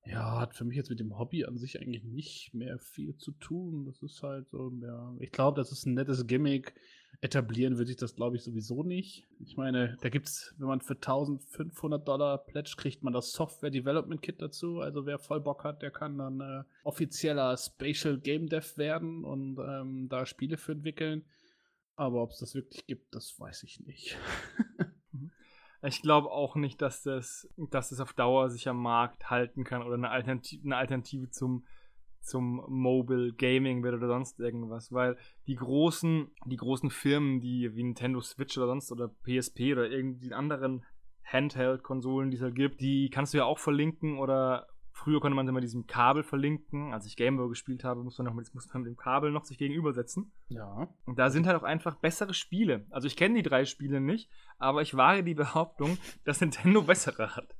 ja, hat für mich jetzt mit dem Hobby an sich eigentlich nicht mehr viel zu tun. Das ist halt so, ja, ich glaube, das ist ein nettes Gimmick. Etablieren würde ich das, glaube ich, sowieso nicht. Ich meine, da gibt's, wenn man für 1500 Dollar pledge, kriegt man das Software Development Kit dazu. Also wer voll Bock hat, der kann dann äh, offizieller Spatial Game Dev werden und ähm, da Spiele für entwickeln. Aber ob es das wirklich gibt, das weiß ich nicht. Ich glaube auch nicht, dass das, dass das auf Dauer sich am Markt halten kann oder eine Alternative, eine Alternative zum, zum Mobile Gaming wird oder sonst irgendwas, weil die großen, die großen Firmen, die wie Nintendo Switch oder sonst oder PSP oder irgendwie anderen Handheld-Konsolen, die es halt gibt, die kannst du ja auch verlinken oder früher konnte man sie mit diesem Kabel verlinken. Als ich Gameboy gespielt habe, muss man noch mit, muss man mit dem Kabel noch sich gegenübersetzen. Ja. Und da sind halt auch einfach bessere Spiele. Also ich kenne die drei Spiele nicht, aber ich wage die Behauptung, dass Nintendo bessere hat.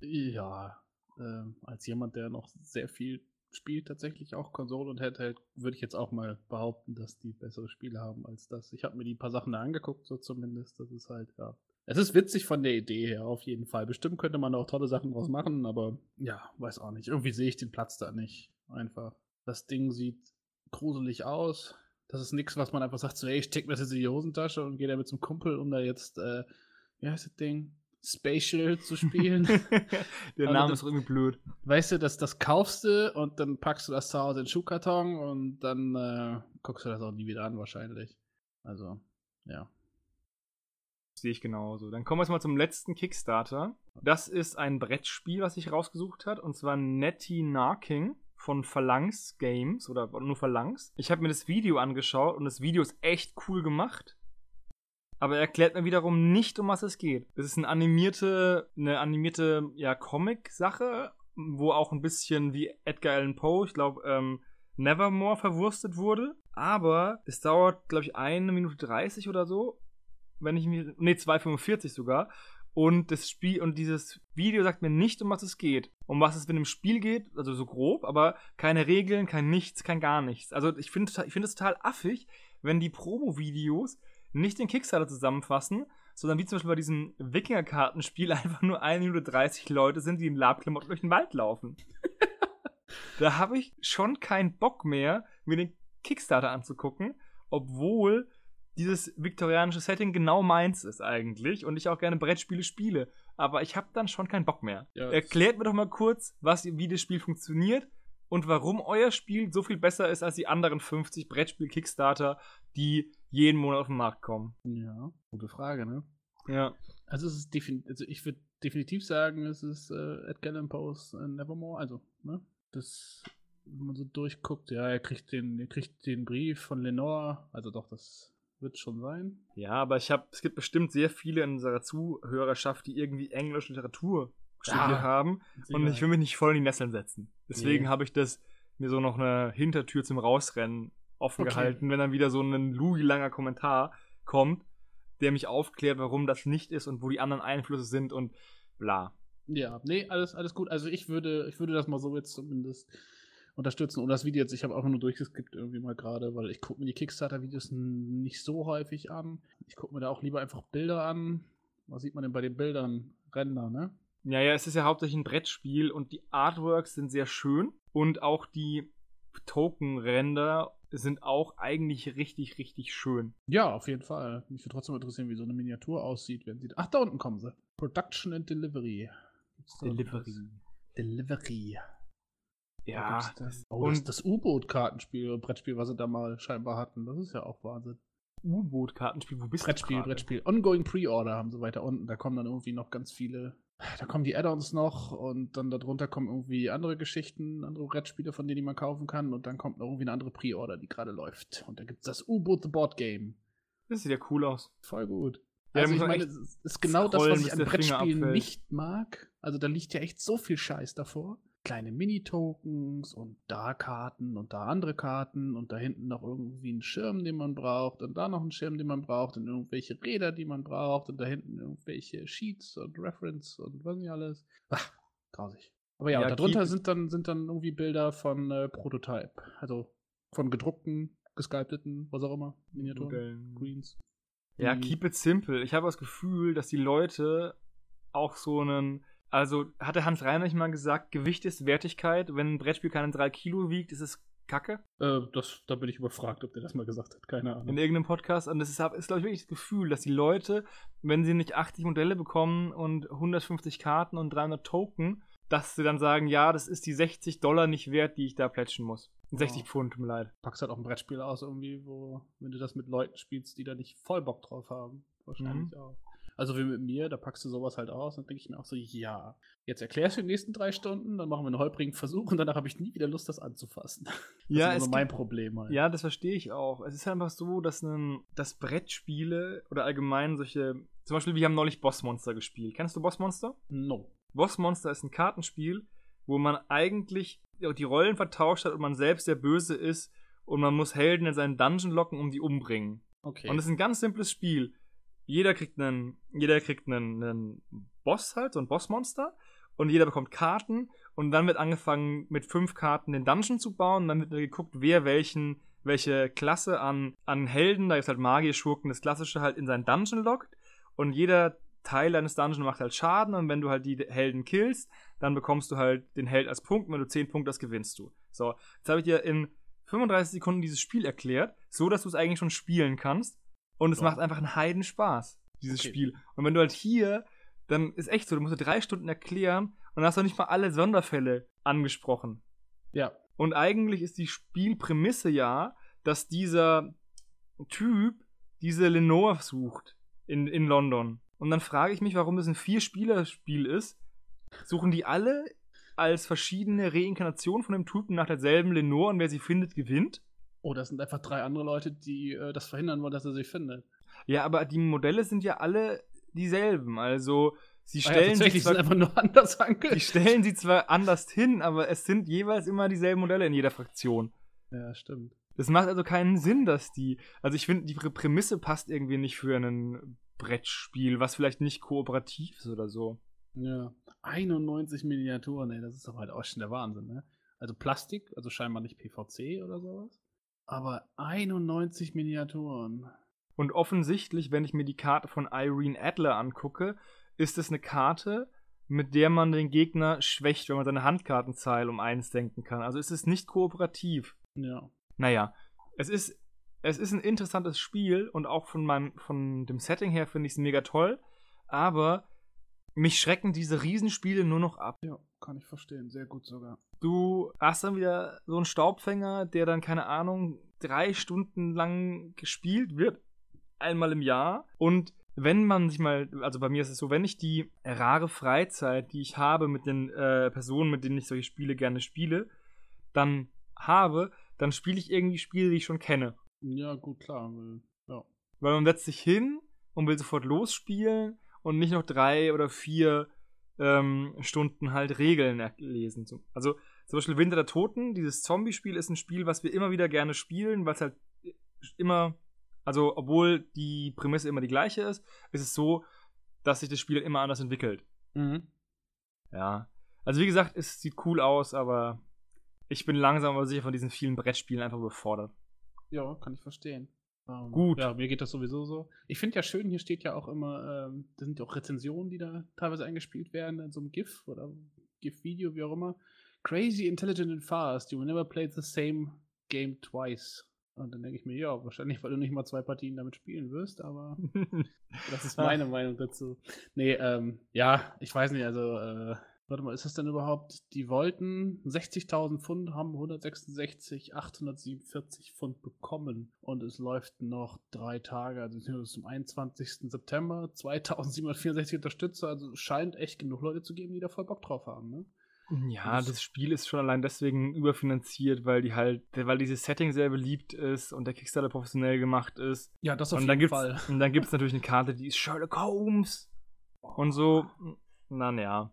Ja, ähm, als jemand, der noch sehr viel spielt, tatsächlich auch Konsole und Handheld, würde ich jetzt auch mal behaupten, dass die bessere Spiele haben als das. Ich habe mir die paar Sachen da angeguckt, so zumindest. Das ist halt, ja. Es ist witzig von der Idee her, auf jeden Fall. Bestimmt könnte man auch tolle Sachen draus machen, aber ja, weiß auch nicht. Irgendwie sehe ich den Platz da nicht. Einfach. Das Ding sieht gruselig aus. Das ist nichts, was man einfach sagt, so, ey, ich steck mir das jetzt in die Hosentasche und gehe da mit zum Kumpel, um da jetzt, äh, wie heißt das Ding? Spatial zu spielen. Der Name das- ist irgendwie blöd. weißt du, das, das kaufst du und dann packst du das zu Hause in den Schuhkarton und dann äh, guckst du das auch nie wieder an, wahrscheinlich. Also, ja. Sehe ich genauso. Dann kommen wir jetzt mal zum letzten Kickstarter. Das ist ein Brettspiel, was ich rausgesucht hat, und zwar Netty Narking von Phalanx Games oder nur Phalanx. Ich habe mir das Video angeschaut und das Video ist echt cool gemacht. Aber er erklärt mir wiederum nicht, um was es geht. Es ist eine animierte, eine animierte ja, Comic-Sache, wo auch ein bisschen wie Edgar Allan Poe, ich glaube, ähm, Nevermore verwurstet wurde. Aber es dauert, glaube ich, eine Minute 30 oder so. Wenn ich mir. Nee, 2,45 sogar. Und das Spiel und dieses Video sagt mir nicht, um was es geht. Um was es in dem Spiel geht, also so grob, aber keine Regeln, kein nichts, kein gar nichts. Also ich finde ich find es total affig, wenn die Promo-Videos nicht den Kickstarter zusammenfassen, sondern wie zum Beispiel bei diesem Wikinger-Kartenspiel einfach nur 1 Minute 30 Leute sind, die in Labklamotten durch den Wald laufen. da habe ich schon keinen Bock mehr, mir den Kickstarter anzugucken, obwohl dieses viktorianische Setting genau meins ist eigentlich und ich auch gerne Brettspiele spiele. Aber ich habe dann schon keinen Bock mehr. Ja, Erklärt mir doch mal kurz, was, wie das Spiel funktioniert und warum euer Spiel so viel besser ist als die anderen 50 Brettspiel-Kickstarter, die jeden Monat auf den Markt kommen. Ja, gute Frage, ne? Ja. Also, es ist also ich würde definitiv sagen, es ist äh, Edgar Allan Poe's äh, Nevermore. Also, ne? Das, wenn man so durchguckt, ja, er kriegt den, er kriegt den Brief von Lenore. Also doch, das wird schon sein. Ja, aber ich habe, es gibt bestimmt sehr viele in unserer Zuhörerschaft, die irgendwie englische Literatur studiert Ja, haben. Und ich will mich nicht voll in die Nesseln setzen. Deswegen Nee. habe ich das mir so noch eine Hintertür zum Rausrennen offen Okay. gehalten, wenn dann wieder so ein Louis-langer Kommentar kommt, der mich aufklärt, warum das nicht ist und wo die anderen Einflüsse sind und bla. Ja, nee, alles, alles gut. Also ich würde, ich würde das mal so jetzt zumindest unterstützen. Und das Video jetzt, ich habe auch nur durchgeskippt irgendwie mal gerade, weil ich gucke mir die Kickstarter-Videos nicht so häufig an. Ich gucke mir da auch lieber einfach Bilder an. Was sieht man denn bei den Bildern? Ränder, ne? Ja, ja, es ist ja hauptsächlich ein Brettspiel und die Artworks sind sehr schön und auch die Token-Ränder sind auch eigentlich richtig, richtig schön. Ja, auf jeden Fall. Mich würde trotzdem interessieren, wie so eine Miniatur aussieht, wenn sie. Ach, da unten kommen sie. Production and Delivery. Delivery. Delivery. Ja. Oh, und das, das U-Boot-Kartenspiel, Brettspiel, was sie da mal scheinbar hatten, das ist ja auch Wahnsinn. U-Boot-Kartenspiel, wo bist Brettspiel, du? Brettspiel, Brettspiel. Ongoing Pre-Order haben sie weiter unten. Da kommen dann irgendwie noch ganz viele. Da kommen die Add-ons noch und dann darunter kommen irgendwie andere Geschichten, andere Brettspiele, von denen man kaufen kann. Und dann kommt noch irgendwie eine andere Pre-Order, die gerade läuft. Und da gibt es das U-Boot The Board Game. Das sieht ja cool aus. Voll gut. Ja, also ich meine, es ist genau das, was ich an Brettspielen nicht mag. Also da liegt ja echt so viel Scheiß davor kleine Mini-Tokens und da Karten und da andere Karten und da hinten noch irgendwie einen Schirm, den man braucht und da noch einen Schirm, den man braucht und irgendwelche Räder, die man braucht und da hinten irgendwelche Sheets und Reference und was nicht alles. Ach, grausig. Aber ja, ja darunter sind dann, sind dann irgendwie Bilder von äh, Prototype, also von gedruckten, gesculpteten, was auch immer, Miniaturen, Modellen. Greens. Ja, keep it simple. Ich habe das Gefühl, dass die Leute auch so einen also hatte Hans Reinrich mal gesagt, Gewicht ist Wertigkeit. Wenn ein Brettspiel keine 3 Kilo wiegt, ist es Kacke. Äh, das, da bin ich überfragt, ob der das mal gesagt hat. Keine Ahnung. In irgendeinem Podcast. Und das ist, ist glaube ich, wirklich das Gefühl, dass die Leute, wenn sie nicht 80 Modelle bekommen und 150 Karten und 300 Token, dass sie dann sagen, ja, das ist die 60 Dollar nicht wert, die ich da plätschen muss. 60 oh. Pfund, tut mir leid. Packst halt auch ein Brettspiel aus irgendwie, wo, wenn du das mit Leuten spielst, die da nicht voll Bock drauf haben. Wahrscheinlich mhm. auch. Also wie mit mir, da packst du sowas halt aus und denke ich mir auch so, ja, jetzt erklärst du die nächsten drei Stunden, dann machen wir einen holprigen Versuch und danach habe ich nie wieder Lust, das anzufassen. Das ja, ist immer mein Problem halt. Ja, das verstehe ich auch. Es ist einfach so, dass, ein, dass Brettspiele oder allgemein solche, zum Beispiel, wir haben neulich Bossmonster gespielt. Kennst du Bossmonster? No. Bossmonster ist ein Kartenspiel, wo man eigentlich die Rollen vertauscht hat und man selbst der Böse ist und man muss Helden in seinen Dungeon locken, um die umbringen. Okay. Und es ist ein ganz simples Spiel jeder kriegt einen, jeder kriegt einen, einen Boss halt, so ein Bossmonster. Und jeder bekommt Karten. Und dann wird angefangen, mit fünf Karten den Dungeon zu bauen. Und dann wird geguckt, wer welchen, welche Klasse an, an Helden, da ist halt Magier, Schurken, das Klassische halt in seinen Dungeon lockt. Und jeder Teil deines Dungeons macht halt Schaden. Und wenn du halt die Helden killst, dann bekommst du halt den Held als Punkt. Und wenn du 10 Punkte hast, gewinnst du. So, jetzt habe ich dir in 35 Sekunden dieses Spiel erklärt, so dass du es eigentlich schon spielen kannst. Und es ja. macht einfach einen Heidenspaß, dieses okay. Spiel. Und wenn du halt hier, dann ist echt so, du musst dir drei Stunden erklären und dann hast du nicht mal alle Sonderfälle angesprochen. Ja. Und eigentlich ist die Spielprämisse ja, dass dieser Typ diese Lenore sucht in, in London. Und dann frage ich mich, warum das ein Vier-Spieler-Spiel ist. Suchen die alle als verschiedene Reinkarnationen von dem Typen nach derselben Lenore und wer sie findet, gewinnt? Oh, das sind einfach drei andere Leute, die äh, das verhindern wollen, dass er sich findet. Ja, aber die Modelle sind ja alle dieselben. Also sie stellen ah ja, sie zwar, einfach nur anders angelegt. Sie stellen sie zwar anders hin, aber es sind jeweils immer dieselben Modelle in jeder Fraktion. Ja, stimmt. Das macht also keinen Sinn, dass die. Also ich finde, die Prämisse passt irgendwie nicht für ein Brettspiel, was vielleicht nicht kooperativ ist oder so. Ja. 91 Miniaturen, ey, das ist doch halt auch schon der Wahnsinn, ne? Also Plastik, also scheinbar nicht PVC oder sowas. Aber 91 Miniaturen. Und offensichtlich, wenn ich mir die Karte von Irene Adler angucke, ist es eine Karte, mit der man den Gegner schwächt, wenn man seine Handkartenzahl um eins denken kann. Also ist es nicht kooperativ. Ja. Naja, es ist, es ist ein interessantes Spiel und auch von, meinem, von dem Setting her finde ich es mega toll. Aber mich schrecken diese Riesenspiele nur noch ab. Ja, kann ich verstehen. Sehr gut sogar. Du hast dann wieder so einen Staubfänger, der dann, keine Ahnung, drei Stunden lang gespielt wird. Einmal im Jahr. Und wenn man sich mal, also bei mir ist es so, wenn ich die rare Freizeit, die ich habe mit den äh, Personen, mit denen ich solche Spiele gerne spiele, dann habe, dann spiele ich irgendwie Spiele, die ich schon kenne. Ja, gut, klar. Ja. Weil man setzt sich hin und will sofort losspielen und nicht noch drei oder vier ähm, Stunden halt Regeln lesen. Also zum Beispiel Winter der Toten, dieses Zombie-Spiel ist ein Spiel, was wir immer wieder gerne spielen, weil es halt immer, also obwohl die Prämisse immer die gleiche ist, ist es so, dass sich das Spiel immer anders entwickelt. Mhm. Ja. Also wie gesagt, es sieht cool aus, aber ich bin langsam aber sicher von diesen vielen Brettspielen einfach überfordert. Ja, kann ich verstehen. Um, ähm, Gut. Ja, mir geht das sowieso so. Ich finde ja schön, hier steht ja auch immer, ähm, da sind ja auch Rezensionen, die da teilweise eingespielt werden in so einem GIF oder GIF-Video, wie auch immer. Crazy, intelligent and fast. You will never play the same game twice. Und dann denke ich mir, ja, wahrscheinlich, weil du nicht mal zwei Partien damit spielen wirst, aber das ist meine Meinung dazu. Nee, ähm, ja, ich weiß nicht, also, äh, warte mal, ist das denn überhaupt, die wollten 60.000 Pfund, haben 166, 847 Pfund bekommen und es läuft noch drei Tage, also bis zum 21. September, 2764 Unterstützer, also es scheint echt genug Leute zu geben, die da voll Bock drauf haben, ne? Ja, das Spiel ist schon allein deswegen überfinanziert, weil die halt, weil dieses Setting sehr beliebt ist und der Kickstarter professionell gemacht ist. Ja, das auf und jeden Fall. Und dann gibt es natürlich eine Karte, die ist Sherlock Holmes und so. Na ja.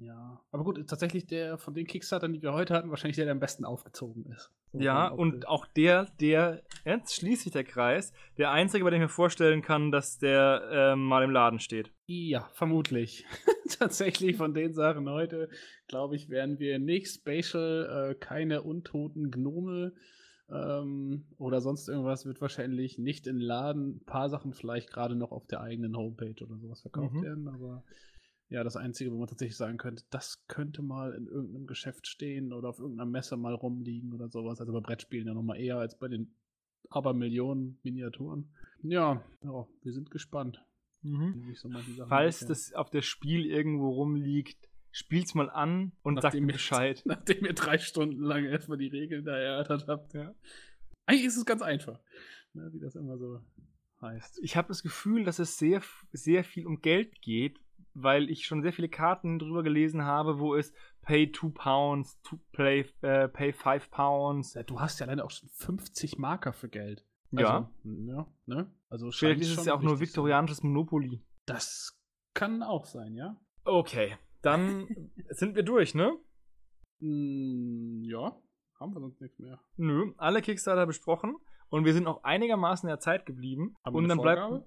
Ja, aber gut, tatsächlich der von den Kickstartern, die wir heute hatten, wahrscheinlich der, der am besten aufgezogen ist. So Ja, und auch der, der, jetzt schließt sich der Kreis, der einzige, bei dem ich mir vorstellen kann, dass der ähm, mal im Laden steht. Ja, vermutlich. tatsächlich von den Sachen heute, glaube ich, werden wir nicht Spatial, äh, keine untoten Gnome ähm, oder sonst irgendwas wird wahrscheinlich nicht in Laden. Ein paar Sachen vielleicht gerade noch auf der eigenen Homepage oder sowas verkauft Mhm. werden, aber ja, das Einzige, wo man tatsächlich sagen könnte, das könnte mal in irgendeinem Geschäft stehen oder auf irgendeiner Messe mal rumliegen oder sowas. Also bei Brettspielen ja nochmal eher als bei den Abermillionen Miniaturen. Ja, ja, wir sind gespannt. sich so Falls entwickeln. das auf der Spiel irgendwo rumliegt, spielt's mal an und sagt Nachdem mir wir- Bescheid. Nachdem ihr drei Stunden lang erstmal die Regeln da erörtert habt, ja. Eigentlich ist es ganz einfach, ne, wie das immer so heißt. Ich habe das Gefühl, dass es sehr, sehr viel um Geld geht, weil ich schon sehr viele Karten drüber gelesen habe, wo es Pay 2 Pounds, to play, äh, Pay 5 Pounds. Du hast ja leider auch schon 50 Marker für Geld. Ja. Also, ja, ne? Also Vielleicht ist es ja auch nur viktorianisches Monopoly. Das kann auch sein, ja. Okay, dann sind wir durch, ne? Mm, ja, haben wir sonst nichts mehr. Nö, alle Kickstarter besprochen und wir sind auch einigermaßen in der Zeit geblieben. Haben und eine dann bleibt.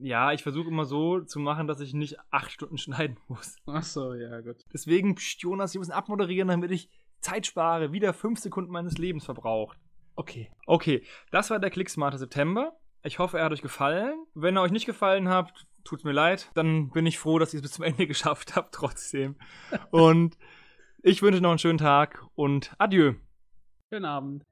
Ja, ich versuche immer so zu machen, dass ich nicht acht Stunden schneiden muss. Ach so, ja, gut. Deswegen, pst, Jonas, wir müssen abmoderieren, damit ich Zeit spare, wieder fünf Sekunden meines Lebens verbraucht. Okay. Okay, das war der Clicksmarter September. Ich hoffe, er hat euch gefallen. Wenn er euch nicht gefallen hat, tut's mir leid. Dann bin ich froh, dass ihr es bis zum Ende geschafft habt, trotzdem. Und ich wünsche noch einen schönen Tag und adieu. Schönen Abend.